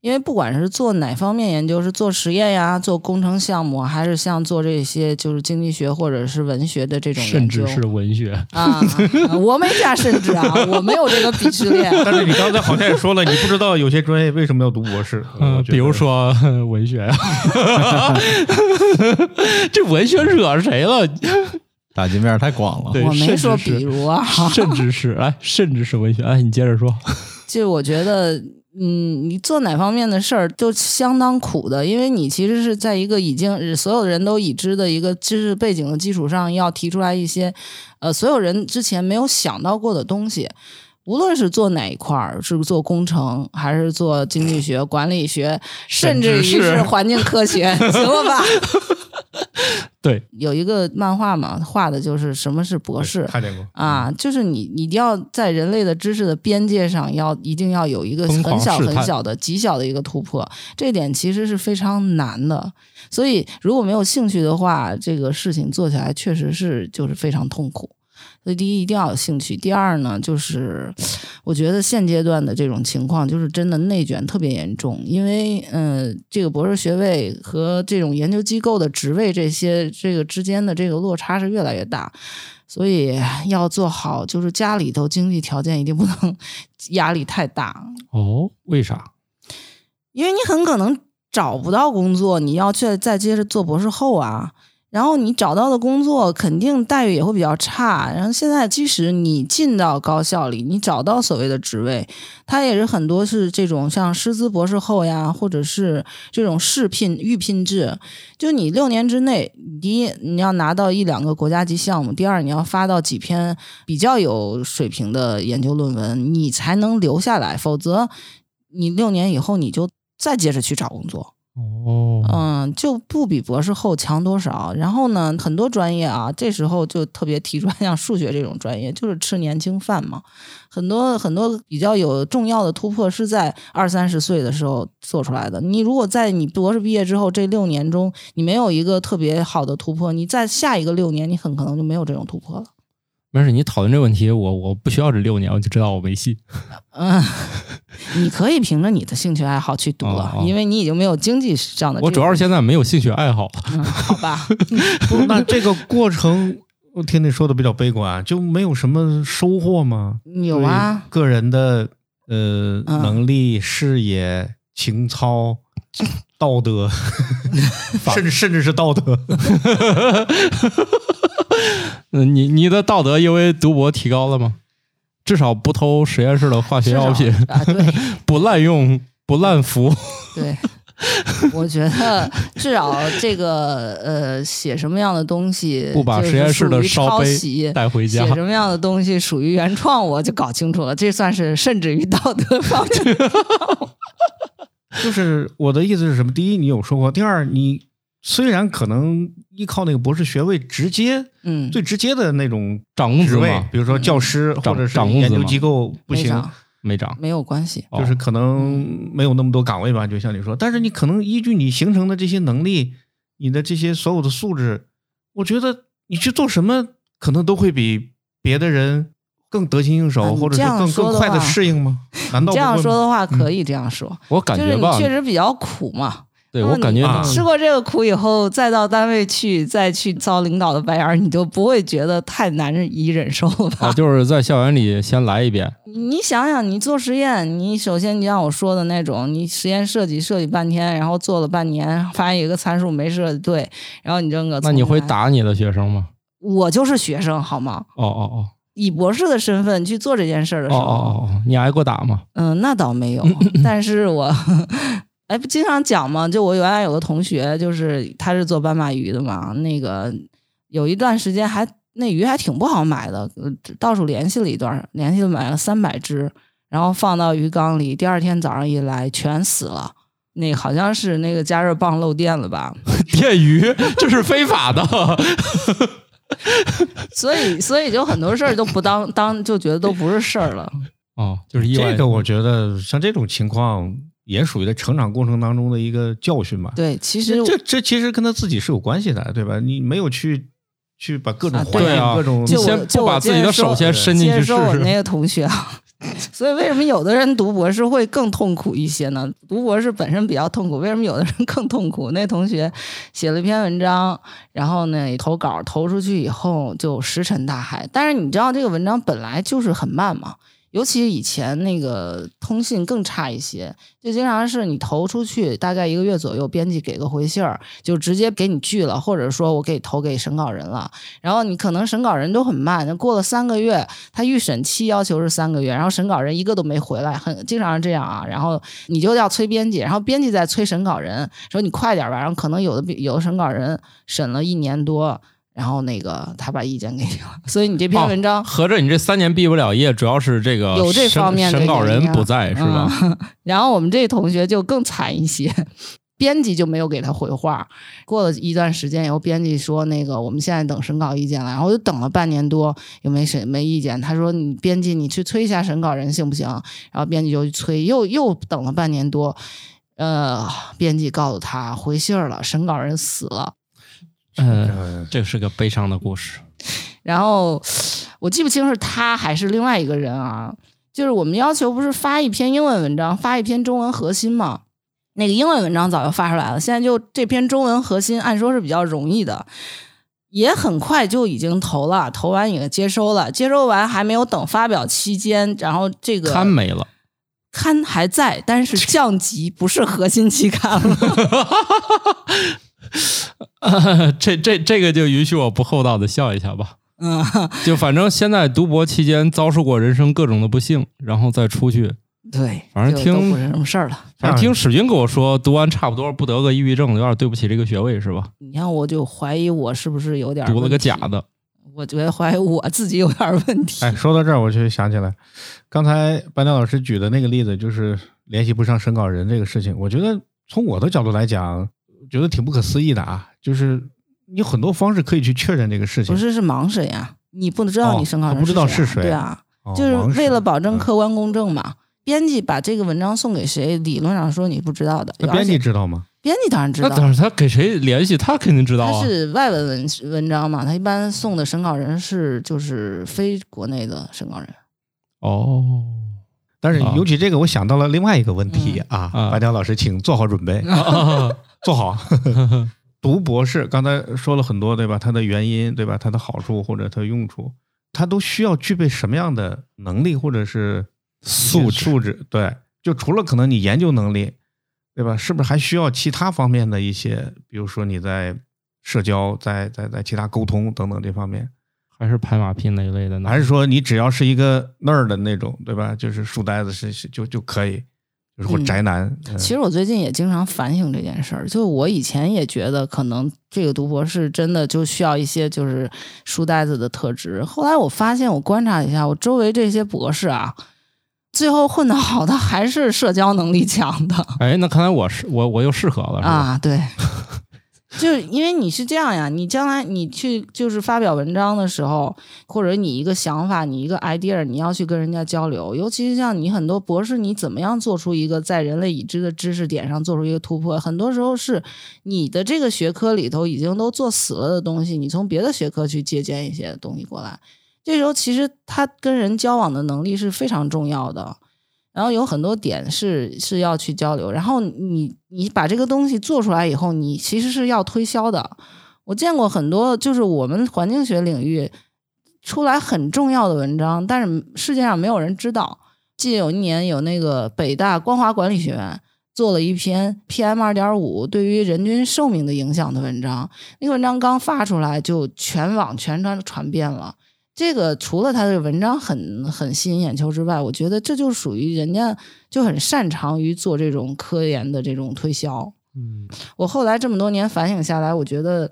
因为不管是做哪方面研究，是做实验呀、做工程项目，还是像做这些就是经济学或者是文学的这种研究甚至是文学，啊，我没加甚至啊，我没有这个鄙视链。但是你刚才好像也说了，(laughs) 你不知道有些专业为什么要读博士，(laughs) 嗯，比如说文学呀，(laughs) 这文学惹谁了？打击面太广了。对我没说比如啊，(laughs) 甚至是哎，甚至是文学。哎，你接着说。(laughs) 就我觉得，嗯，你做哪方面的事儿都相当苦的，因为你其实是在一个已经所有人都已知的一个知识背景的基础上，要提出来一些呃所有人之前没有想到过的东西。无论是做哪一块儿，是做工程，还是做经济学、管理学，甚至于 (laughs) 是环境科学，行了吧？(laughs) 对，有一个漫画嘛，画的就是什么是博士，看见过。啊，就是你你一定要在人类的知识的边界上要一定要有一个很小很小的极小的一个突破，这一点其实是非常难的。所以如果没有兴趣的话，这个事情做起来确实是就是非常痛苦。所以第一一定要有兴趣，第二呢，就是我觉得现阶段的这种情况就是真的内卷特别严重，因为嗯、呃这个博士学位和这种研究机构的职位这些这个之间的这个落差是越来越大。所以要做好，就是家里头经济条件一定不能压力太大，哦，为啥？因为你很可能找不到工作，你要去再接着做博士后啊。然后你找到的工作肯定待遇也会比较差。然后现在即使你进到高校里，你找到所谓的职位，它也是很多是这种像师资博士后呀，或者是这种试聘预聘制。就你六年之内，第一你要拿到一两个国家级项目，第二你要发到几篇比较有水平的研究论文，你才能留下来。否则，你六年以后你就再接着去找工作。哦，嗯，就不比博士后强多少。然后呢，很多专业啊，这时候就特别提出来，像数学这种专业，就是吃年轻饭嘛。很多很多比较有重要的突破是在二三十岁的时候做出来的。你如果在你博士毕业之后这六年中，你没有一个特别好的突破，你在下一个六年，你很可能就没有这种突破了。没事，你讨论这个问题，我我不需要这六年，我就知道我没戏。嗯，(laughs) 你可以凭着你的兴趣爱好去读了，因为你已经没有经济上的。我主要是现在没有兴趣爱好好吧，(laughs) 不那这个过程，我听你说的比较悲观，就没有什么收获吗？有啊，个人的呃嗯能力、视野、情操、道德，(laughs) 甚至甚至是道德。嗯，你你的道德因为读博提高了吗？至少不偷实验室的化学药品，啊，对 (laughs) 不滥用，不滥服。(laughs) 对，我觉得至少这个呃，写什么样的东西，(laughs) 不把实验室的烧杯。带回家写。什么样的东西属于原创，我就搞清楚了，这算是甚至于道德方面。就是我的意思是什么？第一，你有收获；第二，你虽然可能依靠那个博士学位直接嗯，最直接的那种涨工职位？比如说教师或者是研究机构不行，没涨没有关系。就是可能没有那么多岗位吧，就像你说，但是你可能依据你形成的这些能力，你的这些所有的素质，我觉得你去做什么，可能都会比别的人更得心应手，或者是更更快的适应吗？难道这样说的话，可嗯以这样说，我感就是你觉吧，确实比较苦嘛。对我感觉啊吃过这个苦以后，再到单位去，再去遭领导的白眼儿，你就不会觉得太难以忍受了吧？啊，就是在校园里先来一遍，(laughs) 你想想，你做实验，你首先你像我说的那种，你实验设计设计半天，然后做了半年，发现有个参数没设计对，然后你扔个，那你会？打你的学生吗？我就是学生好吗？哦哦哦以博士的身份去做这件事儿的哦时候，哦哦哦，你挨过打吗？嗯，那倒没有，(laughs) 但是我，哎，不经常讲吗，就我原来有个同学，就是他是做斑马鱼的嘛，那个有一段时间还那鱼还挺不好买的，呃到处联系了一段，联系了买了三百只，然后放到鱼缸里，第二天早上一来全死了。那个好像是那个加热棒漏电了吧，(laughs) 电鱼这是非法的。(laughs) 所以所以就很多事儿都不当当就觉得都不是事儿了。(laughs) 哦，就是意外。这个，我觉得像这种情况也属于在成长过程当中的一个教训吧。对，其实这这其实跟他自己是有关系的，对吧？你没有去去把各种啊环境、对啊各种你先就把自己的手先伸进去试试说我那个同学啊，(laughs) 所以为什么有的人读博士会更痛苦一些呢？读博士本身比较痛苦，为什么有的人更痛苦？那同学写了一篇文章，然后呢投稿投出去以后就石沉大海。但是你知道这个文章本来就是很慢嘛。尤其以前那个通信更差一些，就经常是你投出去大概一个月左右，编辑给个回信儿，就直接给你拒了，或者说我给投给审稿人了。然后你可能审稿人都很慢，那过了三个月，他预审期要求是三个月，然后审稿人一个都没回来，很经常是这样啊。然后你就要催编辑，然后编辑再催审稿人，说你快点吧。然后可能有的有的审稿人审了一年多，然后那个他把意见给你了，所以你这篇文章、合着你这三年毕不了业，主要是这个有这方面的审稿人不在是吧？嗯然后我们这同学就更惨一些，编辑就没有给他回话。过了一段时间以后，编辑说那个我们现在等审稿意见了，然后我就等了半年多，又没审没意见。他说你编辑你去催一下审稿人行不行？然后编辑就去催，又又等了半年多。呃，编辑告诉他回信儿了，审稿人死了。嗯，呃这是个悲伤的故事。然后我记不清是他还是另外一个人啊，就是我们要求不是发一篇英文文章，发一篇中文核心嘛？那个英文文章早就发出来了，现在就这篇中文核心，按说是比较容易的，也很快就已经投了，投完也接收了，接收完还没有等发表期间，然后这个刊没了，刊还在，但是降级不是核心期刊了。(laughs) (laughs) 这这这个就允许我不厚道的笑一下吧。嗯，就反正现在读博期间遭受过人生各种的不幸，然后再出去，对，反正听不是什么事儿了。反正听史军跟我说，读完差不多不得个抑郁症，有点对不起这个学位是吧？你看，我就怀疑我是不是有点读了个假的，我觉得怀疑我自己有点问题。哎，说到这儿，我就想起来，刚才班长老师举的那个例子，就是联系不上审稿人这个事情。我觉得从我的角度来讲，觉得挺不可思议的啊，就是你有很多方式可以去确认这个事情。不是是盲审呀，你不能知道哦你审稿人是谁对啊，哦就是为了保证嗯客观公正嘛。编辑把这个文章送给谁，理论上说你不知道的。那编辑知道吗？编辑当然知道，那当然，他给谁联系，他肯定知道啊。他是外文文文章嘛，他一般送的审稿人是就是非国内的审稿人。哦，但是啊尤其这个，我想到了另外一个问题啊，啊白条老师，请做好准备，(laughs) 做好。(laughs) 读博士，刚才说了很多，对吧？它的原因，对吧？它的好处或者它的用处，它都需要具备什么样的能力或者是素质素质？对，就除了可能你研究能力，对吧？是不是还需要其他方面的一些，比如说你在社交、在在在其他沟通等等这方面，还是拍马屁那一类的呢？还是说你只要是一个那儿的那种，对吧？就是书呆子是是就就可以，就是或嗯宅男。嗯其实我最近也经常反省这件事儿，就我以前也觉得可能这个读博士真的就需要一些就是书呆子的特质，后来我发现我观察一下，我周围这些博士啊，最后混得好的还是社交能力强的哎，那看来我是我我又适合了，是吧？啊，对。就是因为你是这样呀，你将来你去就是发表文章的时候，或者你一个想法，你一个 idea，你要去跟人家交流，尤其是像你很多博士，你怎么样做出一个在人类已知的知识点上做出一个突破？很多时候是你的这个学科里头已经都做死了的东西，你从别的学科去借鉴一些东西过来。这时候其实他跟人交往的能力是非常重要的。然后有很多点是是要去交流，然后你你把这个东西做出来以后，你其实是要推销的。我见过很多，就是我们环境学领域出来很重要的文章，但是世界上没有人知道。记得有一年有那个北大光华管理学院做了一篇 PM 二点五对于人均寿命的影响的文章，那个文章刚发出来就全网全传传遍了。这个除了他的文章很很吸引眼球之外，我觉得这就属于人家就很擅长于做这种科研的这种推销。嗯，我后来这么多年反省下来，我觉得，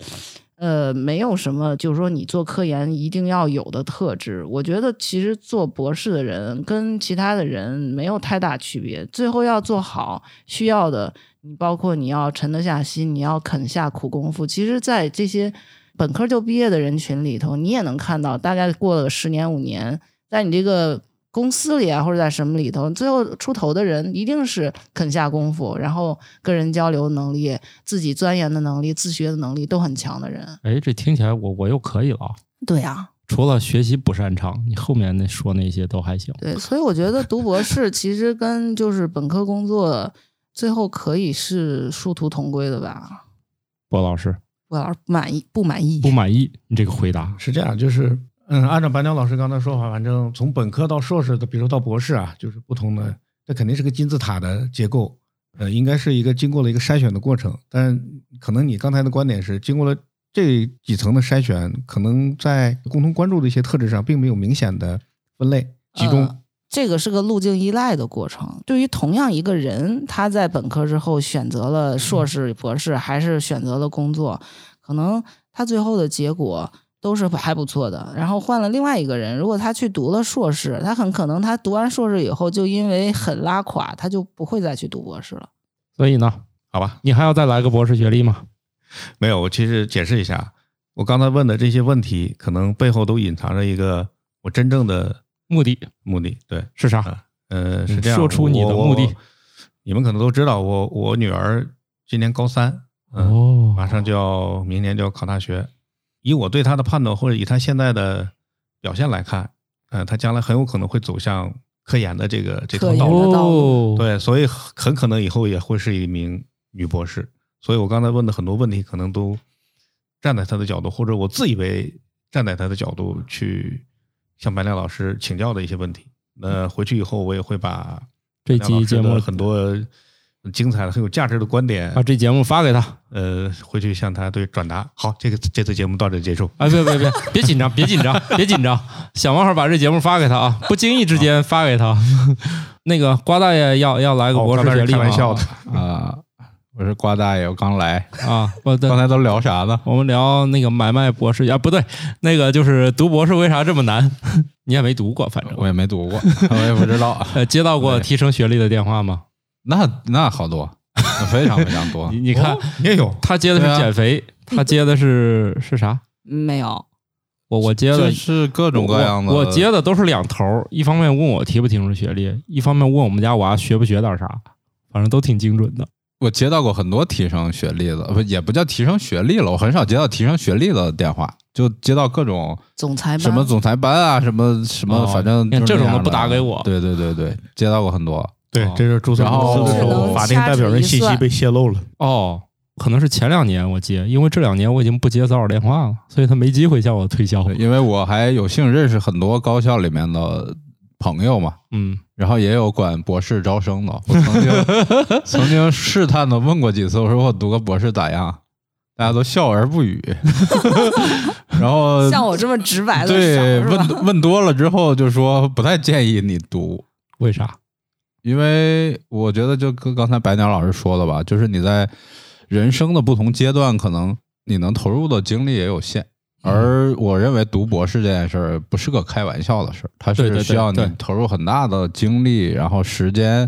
呃，没有什么就是说你做科研一定要有的特质。我觉得其实做博士的人跟其他的人没有太大区别。最后要做好需要的，你包括你要沉得下心，你要肯下苦功夫。其实，在这些本科就毕业的人群里头，你也能看到，大概过了十年五年，在你这个公司里啊，或者在什么里头，最后出头的人一定是肯下功夫，然后跟人交流能力、自己钻研的能力、自学的能力都很强的人。哎，这听起来我我又可以了啊。对呀、除了学习不擅长，你后面那说那些都还行。对，所以我觉得读博士其实跟就是本科工作最后可以是殊途同归的吧。(laughs) 博老师我要是不满意，不满意，不满意你这个回答，是这样，就是嗯，按照白鸟老师刚才说法，反正从本科到硕士的，比如说到博士啊，就是不同的，这肯定是个金字塔的结构，呃，应该是一个经过了一个筛选的过程。但可能你刚才的观点是，经过了这几层的筛选，可能在共同关注的一些特质上，并没有明显的分类集中。呃这个是个路径依赖的过程。对于同样一个人，他在本科之后选择了硕士、博士，还是选择了工作，可能他最后的结果都是还不错的。然后换了另外一个人，如果他去读了硕士，他很可能他读完硕士以后，就因为很拉垮，他就不会再去读博士了。所以呢，好吧，你还要再来个博士学历吗？没有，我其实解释一下，我刚才问的这些问题，可能背后都隐藏着一个我真正的目的目的。对，是啥？啊，呃，是嗯这样，说出你的目的。你们可能都知道，我我女儿今年高三，嗯，哦，马上就要明年就要考大学。以我对她的判断，或者以她现在的表现来看，呃，她将来很有可能会走向科研的这个这条道路。道路哦，对，所以很可能以后也会是一名女博士。所以我刚才问的很多问题，可能都站在她的角度，或者我自以为站在她的角度去向白亮老师请教的一些问题。那回去以后，我也会把这期节目很多精彩的、很有价值的观点，把这节目发给他。呃，回去向他对转达。好，这个这次节目到这里结束。哎，别别别，别紧张，别紧张，别紧张，想办法把这节目发给他啊！不经意之间发给他。(laughs) 那个瓜大爷要要来个哦博士学历吗？开玩笑的啊，我是瓜大爷，我刚来，啊！我刚才都聊啥呢？我们聊那个买卖博士啊，不对，那个就是读博士为啥这么难？(laughs) 你也没读过，反正我也没读过，(laughs) 我也不知道。呃，接到过提升学历的电话吗？那那好多，非常非常多 (laughs) 你。你看，你也有他接的是减肥，他接的是是啥？没有，我我接的是各种各样的，我，我接的都是两头，一方面问我提不提升学历，一方面问我们家娃学不学点啥，反正都挺精准的。我接到过很多提升学历的，不也不叫提升学历了，我很少接到提升学历的电话，就接到各种总裁什么总裁班啊，什么什么，哦反正这种都不打给我对对对对，接到过很多。对哦，这是注册公司的时候，法定代表人信息被泄露了。哦，可能是前两年我接，因为这两年我已经不接骚扰电话了，所以他没机会向我推销。因为我还有幸认识很多高校里面的朋友嘛，嗯，然后也有管博士招生的。我曾经 (laughs) 曾经试探的问过几次，我说我读个博士咋样？大家都笑而不语。(laughs) 然后像我这么直白的对问问多了之后，就说不太建议你读，为啥？因为我觉得就跟刚才白鸟老师说的吧，就是你在人生的不同阶段，可能你能投入的精力也有限。嗯而我认为读博士这件事儿不是个开玩笑的事儿，它是需要你投入很大的精力，然后时间，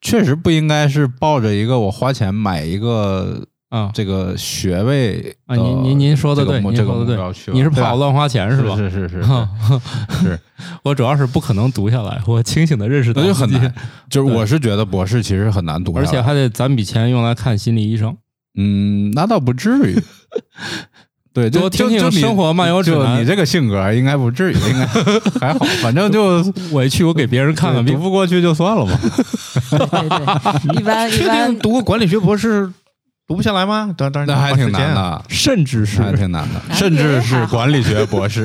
确实不应该是抱着一个我花钱买一个啊这个学位啊，您您您说的对，您说的对你是对吧怕我乱花钱？是吧是是是是，我主要是不可能读下来，我清醒的认识那就很难。就是我是觉得博士其实很难读下来，而且还得攒笔钱用来看心理医生。嗯，那倒不至于。(laughs) 对，就听听就就生活漫游指南你这个性格应该不至于，应该 (laughs) 还好，反正就我去，我给别人看看病。读不过去就算了嘛。(laughs) 对对，一般 (laughs) 一确般定读个管理学博士读不下来吗？当当然那还挺难的。甚至是还挺难的，甚至是管理学博士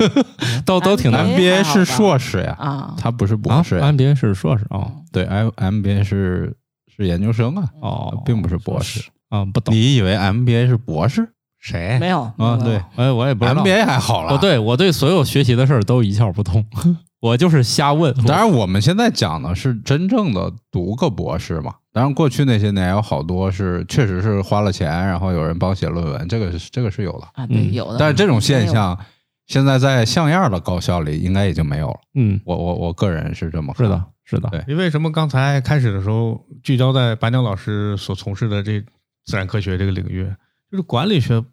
都都挺难 MBA 是硕士呀，啊，他不是博啊。士呀。MBA 是硕士哦对，M MBA 是是研究生啊，哦，并不是博士。啊，不懂。你以为 MBA 是博士谁？没有啊？对哎，我也不知道。NBA 还好了。我对我对所有学习的事儿都一窍不通，(laughs) 我就是瞎问。当然，我们现在讲的是真正的读个博士嘛。当然，过去那些年有好多是确实是花了钱，然后有人帮写论文，这个是这个是有的。啊，对，嗯有的。但是这种现象现在在像样的高校里应该已经没有了。嗯，我我我个人是这么看是的，是的。对因为什么？刚才开始的时候聚焦在白鸟老师所从事的这自然科学这个领域，就是管理学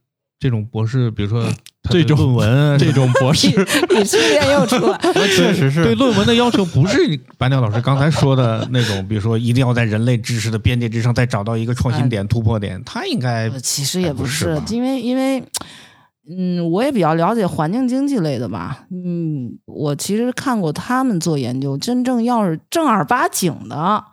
这种博士，比如说这种论文啊这种博士，鄙视链又出来，(laughs) 确实是对论文的要求不是 (laughs) 白鸟老师刚才说的那种，比如说一定要在人类知识的边界之上再找到一个创新点、突破点，他应该呃其实也不不是因为因为，嗯，我也比较了解环境经济类的吧。嗯，我其实看过他们做研究，真正要是正儿八经的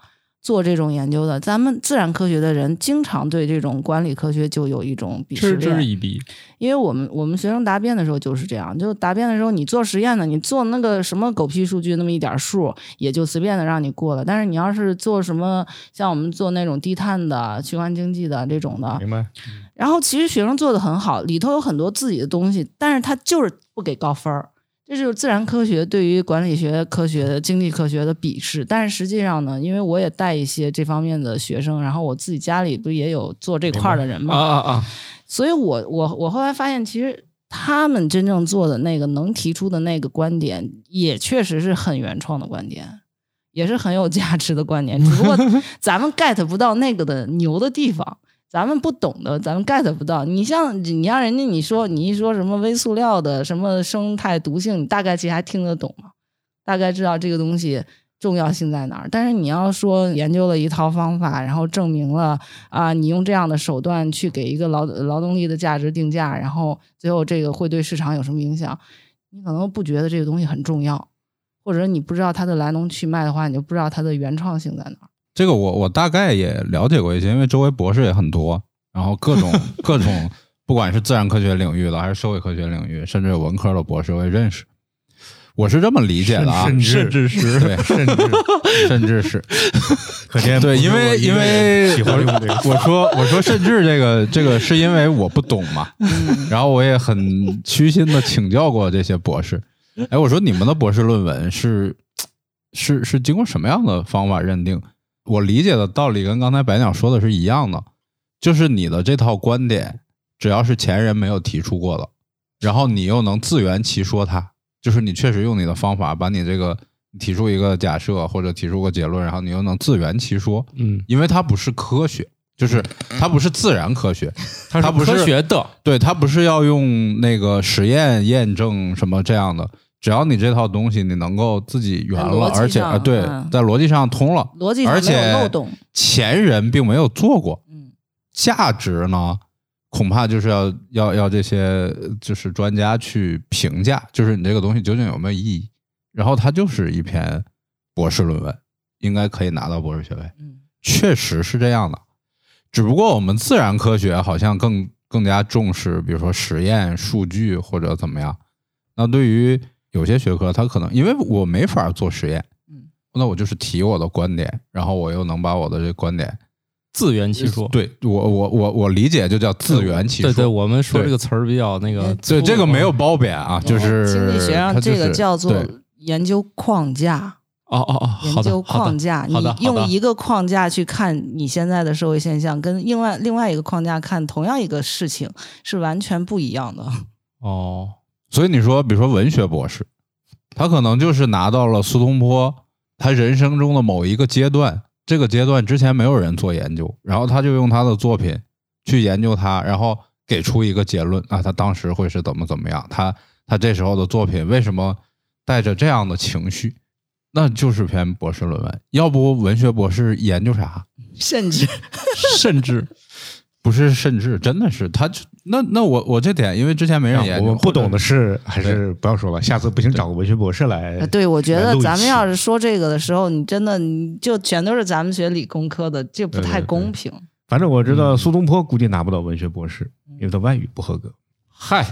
做这种研究的，咱们自然科学的人经常对这种管理科学就有一种鄙视嗤之链。以鼻。因为我们我们学生答辩的时候就是这样，就答辩的时候你做实验呢，你做那个什么狗屁数据那么一点数，也就随便的让你过了。但是你要是做什么像我们做那种低碳的、循环经济的这种的，明白。然后其实学生做的很好，里头有很多自己的东西，但是他就是不给高分儿。这就是自然科学对于管理学、科学、经济科学的鄙视。但是实际上呢，因为我也带一些这方面的学生，然后我自己家里不也有做这块儿的人嘛，啊啊啊！所以我我我后来发现，其实他们真正做的那个能提出的那个观点，也确实是很原创的观点，也是很有价值的观点。只不过 (laughs) 咱们 get 不到那个的牛的地方，咱们不懂的，咱们 get 不到。你像你让人家你说你一说什么微塑料的什么生态毒性，你大概其实还听得懂吗，大概知道这个东西。重要性在哪儿？但是你要说研究了一套方法，然后证明了啊，你用这样的手段去给一个劳劳动力的价值定价，然后最后这个会对市场有什么影响？你可能不觉得这个东西很重要，或者你不知道它的来龙去脉的话，你就不知道它的原创性在哪儿。这个我我大概也了解过一些，因为周围博士也很多，然后各种 (laughs) 各种，不管是自然科学领域的，还是社会科学领域，甚至有文科的博士我也认识。我是这么理解的啊，甚至是对，甚至甚至是可见对，因为因为喜欢用这个我说我说甚至这个这个是因为我不懂嘛，然后我也很虚心的请教过这些博士。哎，我说你们的博士论文是是是经过什么样的方法认定？我理解的道理跟刚才白鸟说的是一样的，就是你的这套观点，只要是前人没有提出过的，然后你又能自圆其说它，就是你确实用你的方法把你这个提出一个假设或者提出个结论，然后你又能自圆其说，嗯，因为它不是科学，就是它不是自然科学，它是科学的，对，它不是要用那个实验验证什么这样的，只要你这套东西你能够自己圆了，而且啊，对嗯，在逻辑上通了，逻辑而且有漏洞。前人并没有做过，嗯，价值呢，恐怕就是要要要这些就是专家去评价，就是你这个东西究竟有没有意义。然后它就是一篇博士论文，应该可以拿到博士学位。嗯确实是这样的，只不过我们自然科学好像更更加重视，比如说实验数据或者怎么样。那对于有些学科，它可能因为我没法做实验，嗯，那我就是提我的观点，然后我又能把我的这观点自圆其说。对我我我我理解就叫自圆其说。对对，我们说这个词儿比较那个对这个没有褒贬啊，就是经济学上这个叫做研究框架。哦哦哦，研究框架，你用一个框架去看你现在的社会现象，跟另外另外一个框架看同样一个事情是完全不一样的。哦，所以你说，比如说文学博士，他可能就是拿到了苏东坡他人生中的某一个阶段，这个阶段之前没有人做研究，然后他就用他的作品去研究他，然后给出一个结论啊，他当时会是怎么怎么样，他他这时候的作品为什么带着这样的情绪，那就是篇博士论文。要不文学博士研究啥？甚至甚至不是，甚至真的是他就那那我我这点，因为之前没人研究，啊我们不懂的。事还是不要说了，下次不行找个文学博士来呃。对我觉得咱们要是说这个的时候，你真的你就全都是咱们学理工科的，这不太对对对公平。反正我知嗯道苏东坡估计拿不到文学博士，因为他外语不合格。嗨，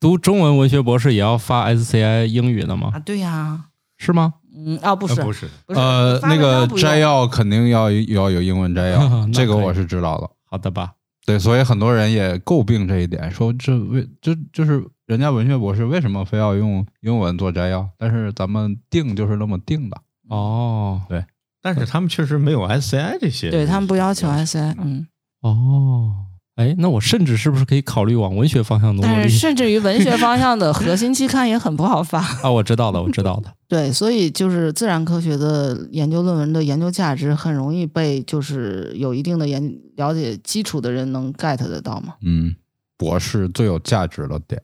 读中文文学博士也要发 SCI 英语的吗啊，？对呀、是吗？嗯，哦，不是，呃不是，呃，那个摘要肯定要要有英文摘要 (laughs) 这个我是知道的。好的吧？对，所以很多人也诟病这一点，说这为就就是人家文学博士为什么非要用英文做摘要？但是咱们定就是那么定的。哦对但是他们确实没有 SCI 这些，对他们不要求 SCI 嗯，哦，哎，那我甚至是不是可以考虑往文学方向努努力但是？甚至于文学方向的 (laughs) 核心期刊也很不好发。啊，我知道的，我知道的。(laughs) 对，所以就是自然科学的研究论文的研究价值很容易被就是有一定的研了解基础的人能 get 得到吗。嗯，博士最有价值的点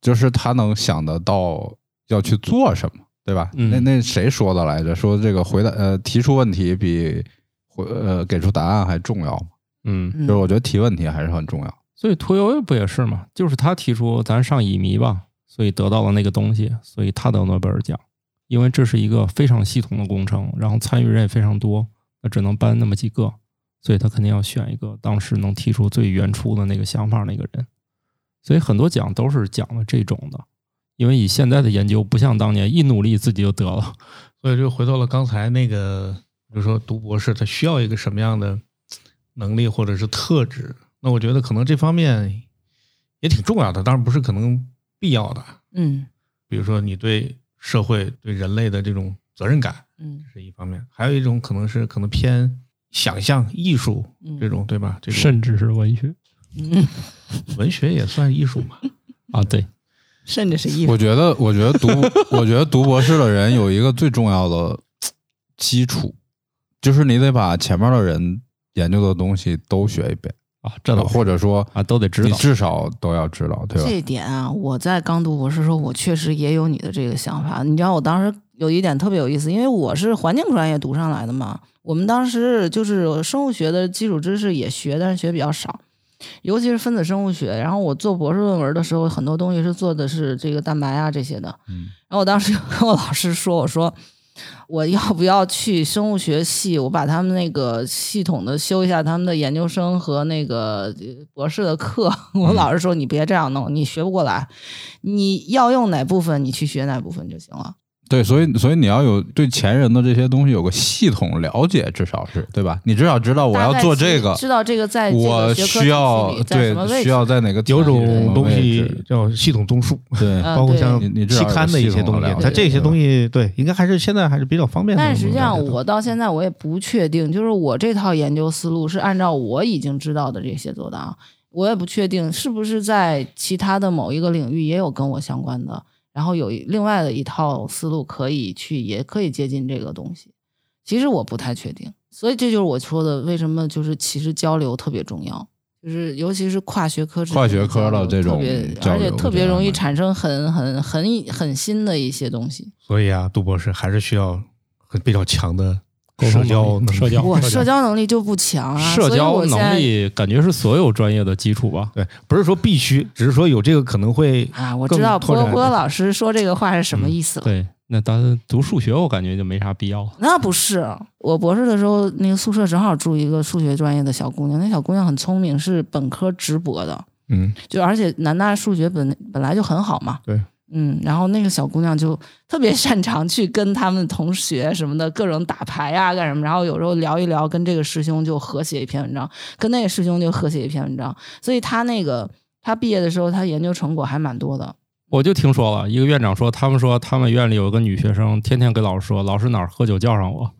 就是他能想得到要去做什么，对吧？嗯那那谁说的来着？说这个回答呃提出问题比回呃给出答案还重要嘛？嗯，嗯就是我觉得提问题还是很重要。所以屠呦呦不也是嘛？就是他提出咱上乙醚吧，所以得到了那个东西，所以他得诺贝尔奖。因为这是一个非常系统的工程，然后参与人也非常多，那只能颁那么几个，所以他肯定要选一个当时能提出最原初的那个想法那个人。所以很多奖都是讲了这种的，因为以现在的研究不像当年一努力自己就得了。所以就回到了刚才那个，比如说读博士，他需要一个什么样的能力或者是特质？那我觉得可能这方面也挺重要的，当然不是可能必要的。嗯比如说你对社会、对人类的这种责任感嗯是一方面，还有一种可能是可能偏想象艺术嗯这种，对吧？这种甚至是文学嗯，(laughs) 文学也算艺术嘛。啊，对，甚至是艺术。我觉得，我觉得读，(laughs) 我觉得读博士的人有一个最重要的基础，就是你得把前面的人研究的东西都学一遍，啊，这倒或者说啊，都得知道。你至少都要知道，对吧？这一点啊，我在刚读博士的时候，我确实也有你的这个想法。你知道，我当时有一点特别有意思，因为我是环境专业读上来的嘛。我们当时就是生物学的基础知识也学，但是学比较少，尤其是分子生物学。然后我做博士论文的时候，很多东西是做的是这个蛋白啊这些的。嗯然后我当时就跟我老师说：“我说我要不要去生物学系？我把他们那个系统的修一下他们的研究生和那个博士的课。(laughs) ”我老师说：“你别这样弄，你学不过来。你要用哪部分，你去学哪部分就行了。对，所以所以你要有对前人的这些东西有个系统了解，至少是对吧？你至少知道我要做这个，知道这个在我需要对需要在哪个有种东西叫系统综述，对，(laughs) 包括像你期刊的一些东西它这些东西对，应该还是现在还是比较方便的。但实际上，我到现在我也不确定，就是我这套研究思路是按照我已经知道的这些做的啊，我也不确定是不是在其他的某一个领域也有跟我相关的，然后有另外的一套思路可以去，也可以接近这个东西。其实我不太确定，所以这就是我说的，为什么就是其实交流特别重要，就是尤其是跨学科跨学科的这种特别，而且特别容易产生很很很很新的一些东西。所以啊，杜博士还是需要很比较强的社交能力社交我社交能力就不强啊，社交能力感觉是所有专业的基础吧？对，不是说必须，只是说有这个可能会啊，我知道波波老师说这个话是什么意思了。对，那咱读数学，我感觉就没啥必要。那不是，我博士的时候，那个宿舍正好住一个数学专业的小姑娘，那小姑娘很聪明，是本科直博的，嗯就而且南大数学本本来就很好嘛。对。嗯，然后那个小姑娘就特别擅长去跟他们同学什么的各种打牌呀、干什么，然后有时候聊一聊，跟这个师兄就合写一篇文章，跟那个师兄就合写一篇文章，所以他那个他毕业的时候，他研究成果还蛮多的。我就听说了一个院长说，他们说他们院里有个女学生，天天跟老师说，老师哪儿喝酒叫上我。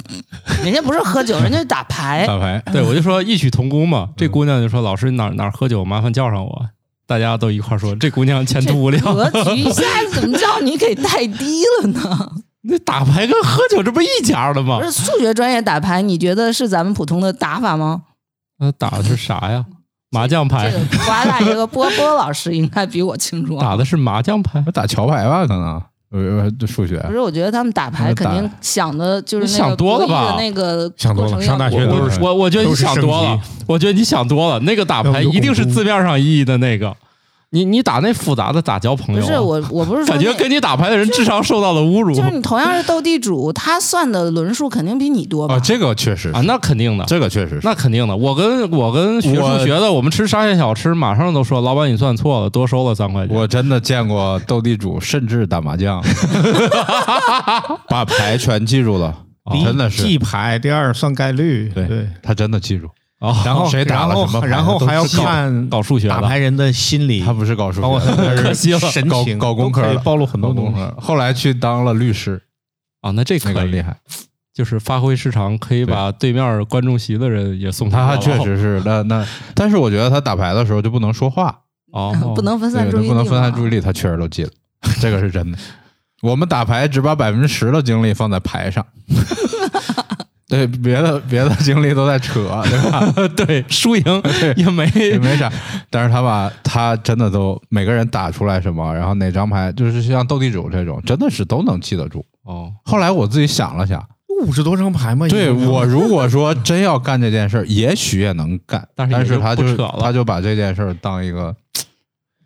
(laughs) 人家不是喝酒，人家打牌。打牌，对，我就说异曲同工嘛。这姑娘就说，老师哪儿哪儿喝酒，麻烦叫上我。大家都一块儿说，这姑娘前途无量。格局一下子怎么叫你给带低了呢？(laughs) 那打牌跟喝酒这不一家的吗不？是数学专业打牌，你觉得是咱们普通的打法吗？那打的是啥呀？麻将牌这，个瓜大爷和波波老师应该比我清楚啊。打的是麻将牌。打桥牌吧，可能呃呃数学。不是，我觉得他们打牌肯定想的就是想多了吧？那个想多了上大学都是我我觉得你想多了，我觉得你想多了。那个打牌一定是字面上意义的那个，你你打那复杂的咋交朋友啊？不是我，我不是说感觉跟你打牌的人智商受到了侮辱就是你同样是斗地主，他算的轮数肯定比你多吧？啊，这个确实啊！那肯定的，这个确实是。那肯定的。我跟我跟学我数学的，我们吃沙县小吃，马上都说老板你算错了，多收了三块钱。我真的见过斗地主，甚至打麻将，(laughs) 把牌全记住了，第一真的是记牌，第二算概率，对对，他真的记住。哦，然后谁打了什么然后还要看搞数学的打牌人的心理，他不是搞数学的，他 (laughs) 的可惜了搞神情，搞工科的都可以暴露很多东西。搞工科，后来去当了律师，啊，那这可厉，害。就是发挥失常，可以把对面观众席的人也送他他确实是那那，但是我觉得他打牌的时候就不能说话，哦，(laughs) 不能分散，注意力，不能分散注意力，他确实都记了，这个是真的。我们打牌只把百分之十的精力放在牌上，(laughs) 对，别的别的精力都在扯，对吧？(laughs) 对输赢也没也没啥，但是他把他真的都每个人打出来什么，然后哪张牌就是像斗地主这种，真的是都能记得住。哦，后来我自己想了想，五十多张牌嘛，对我 (laughs) 如果说真要干这件事儿，也许也能干，但但是他就不扯了他就把这件事儿当一个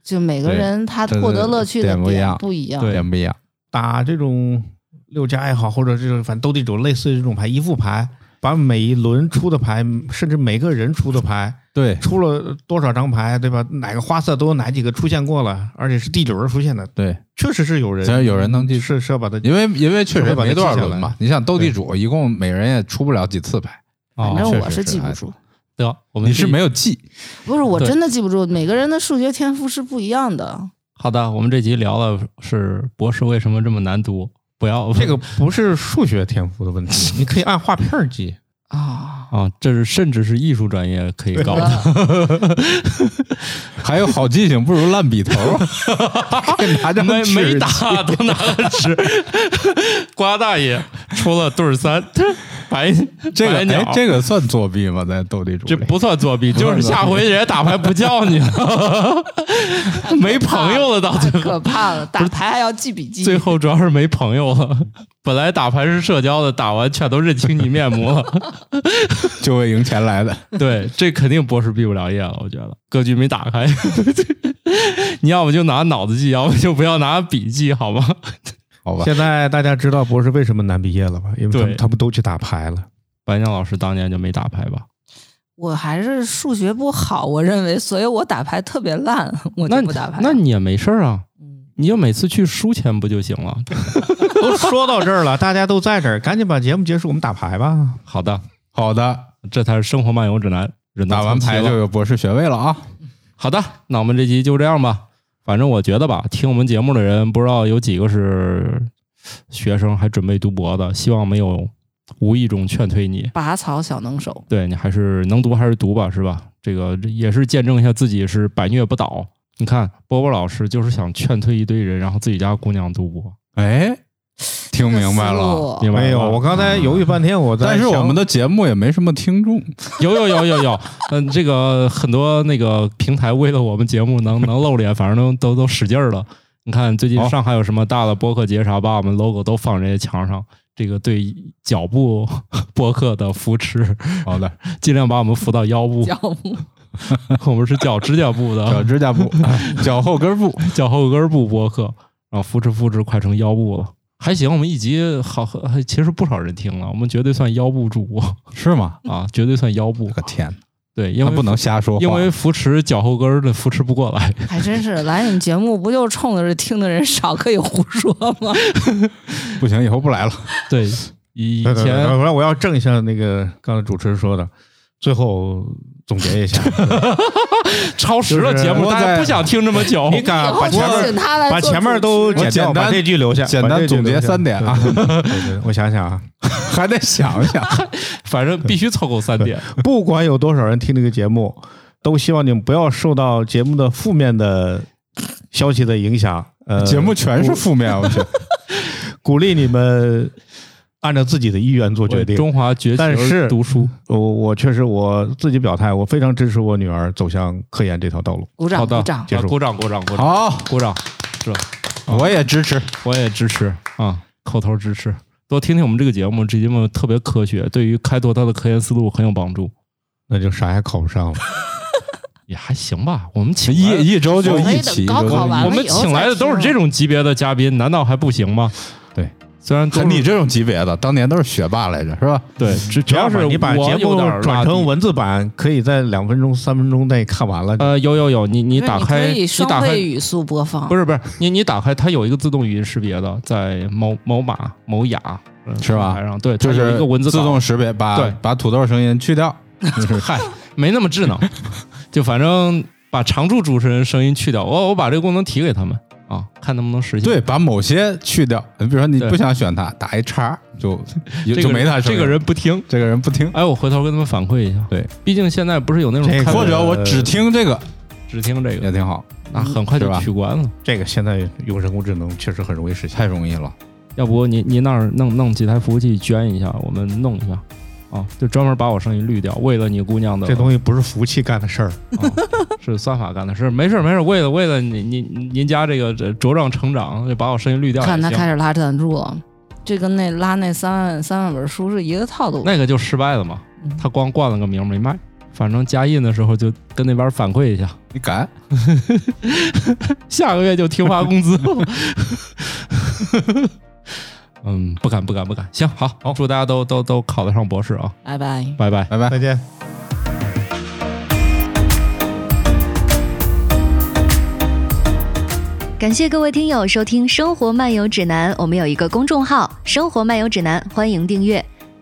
就每个人他获得乐趣的点不一样不一样。对点不一样。打这种六家也好，或者这种反正斗地主类似这种牌，一副牌，把每一轮出的牌，甚至每个人出的牌，对出了多少张牌，对吧？哪个花色都有哪几个出现过了，而且是第九轮出现的，对，确实是有人，只要有人能记是是要把它因为因为确实没多少轮嘛。你想斗地主，一共每人也出不了几次牌，哦反正我是哎记不住，得我们你是没有记。不是我真的记不住，每个人的数学天赋是不一样的。好的，我们这集聊了是博士为什么这么难读，不要。这个不是数学天赋的问题，(laughs) 你可以按画片儿记。啊，啊，这是甚至是艺术专业可以搞的。(laughs) 还有好记性不如烂笔头，(laughs) 拿着没纸没打都拿了纸，瓜大爷出了对儿三，(laughs) 白这个白哎，这个算作弊吗？在斗地主这不算作弊，就是下回人家打牌不叫你了，(laughs) 没朋友了，到最后可，怕了！打牌还要记笔记，最后主要是没朋友了。本来打牌是社交的，打完全都认清你面目了。(laughs) 就为赢钱来的。对，这肯定博士毕不了业了，我觉得格局没打开。你要么就拿脑子记，要么就不要拿笔记，好吗？好吧，现在大家知道博士为什么难毕业了吧？因为他们他们都去打牌了。白鸟老师当年就没打牌吧？我还是数学不好，我认为，所以我打牌特别烂，(laughs) 我那就不打牌。那你也没事儿啊，嗯，你就每次去输钱不就行了？(laughs) 都说到这儿了，大家都在这儿，赶紧把节目结束，我们打牌吧。好的，好的，这才是生活漫游指南。打完牌就有博士学位了啊！好的，那我们这集就这样吧。反正我觉得吧，听我们节目的人不知道有几个是学生，还准备读博的，希望没有无意中劝退你。拔草小能手，对你还是能读还是读吧，是吧？这个也是见证一下自己是百虐不倒。你看，波波老师就是想劝退一堆人，然后自己家姑娘读博。哎，听明白了。明白没有，我刚才犹豫半天，我在但是我们的节目也没什么听众，有有有有有，(laughs) 嗯，这个很多那个平台为了我们节目能 (laughs) 能露脸，反正都都都使劲儿了。你看最近上海有什么大的播客节啥，把我们 logo 都放这些墙上，这个对脚部 (laughs) 播客的扶持，好的，尽量把我们扶到腰部。脚部。我们是脚指甲部的。脚的指甲部、脚后跟部，脚后跟部播客，然后扶持扶持，快成腰部了。还行，我们一集好，还其实不少人听了，我们绝对算腰部主播是吗？啊，绝对算腰部我。个天，对，因为不能瞎说，因为扶持脚后跟儿的扶持不过来。还真是来你们节目不就冲着这听的人少可以胡说吗？(laughs) 不行，以后不来了。对，以前我来我要正一下那个刚才主持人说的，最后总结一下，(laughs) 超时了节目，大家不想听这么久。你敢以后把前面请他来把前面都剪掉，我简单把这句留下，简单总结三点啊我想想啊，(laughs) 还得想想，(laughs) 反正必须凑够三点。不管有多少人听这个节目，都希望你们不要受到节目的负面的消息的影响。呃，节目全是负面，我去。鼓励你们按照自己的意愿做决定。中华崛起但是而读书，我我确实我自己表态，我非常支持我女儿走向科研这条道路。鼓好的，掌鼓掌。结束啊鼓掌，鼓掌，鼓掌，好，鼓掌，是，我也支持。我也支持啊，口头支持。多听听我们这个节目，这节目特别科学，对于开拓他的科研思路很有帮助。那就啥也考不上了。(laughs) 也还行吧，我们请一一周就一起，高考完我们请来的都是这种级别的嘉宾，难道还不行吗？对，虽然都是你这种级别的，当年都是学霸来着，是吧？对，只主要是你把节目转成文字版，可以在两分钟、三分钟内看完了。呃，有有有，你你打开，可以双打开倍语速播放，不是不是，你你打开它有一个自动语音识别的，在某某马某雅呃是吧平台上对，就是一个文字自动识别，把把土豆声音去掉。(laughs) 嗨，没那么智能，就反正把常驻主持人声音去掉，我我把这个功能提给他们啊，看能不能实现。对，把某些去掉。你比如说你不想选他，打一叉就 (laughs) 这个就没他声音这个人不听，这个人不听，哎，我回头跟他们反馈一下。对，毕竟现在不是有那种这个开或者我只听这个只听这个，也挺好，那很快就取关了。这个现在用人工智能确实很容易实现。太容易了。要不您您那儿弄弄几台服务器捐一下，我们弄一下啊，就专门把我声音滤掉，为了你姑娘的这东西不是服务器干的事儿，啊，是算法干的事，没事没事，为了为了您您您家这个这茁壮成长，就把我声音滤掉看他开始拉赞助了，这跟那拉那三万三万本书是一个套路。那个就失败了嘛，嗯他光冠了个名没卖。反正加印的时候就跟那边反馈一下，你敢？(laughs) 下个月就停发工资了。(laughs) 嗯，不敢不敢不敢。行，好，好祝大家都都都考得上博士啊！拜拜。拜拜。拜拜。再见。感谢各位听友收听《生活漫游指南》，我们有一个公众号“生活漫游指南”，欢迎订阅。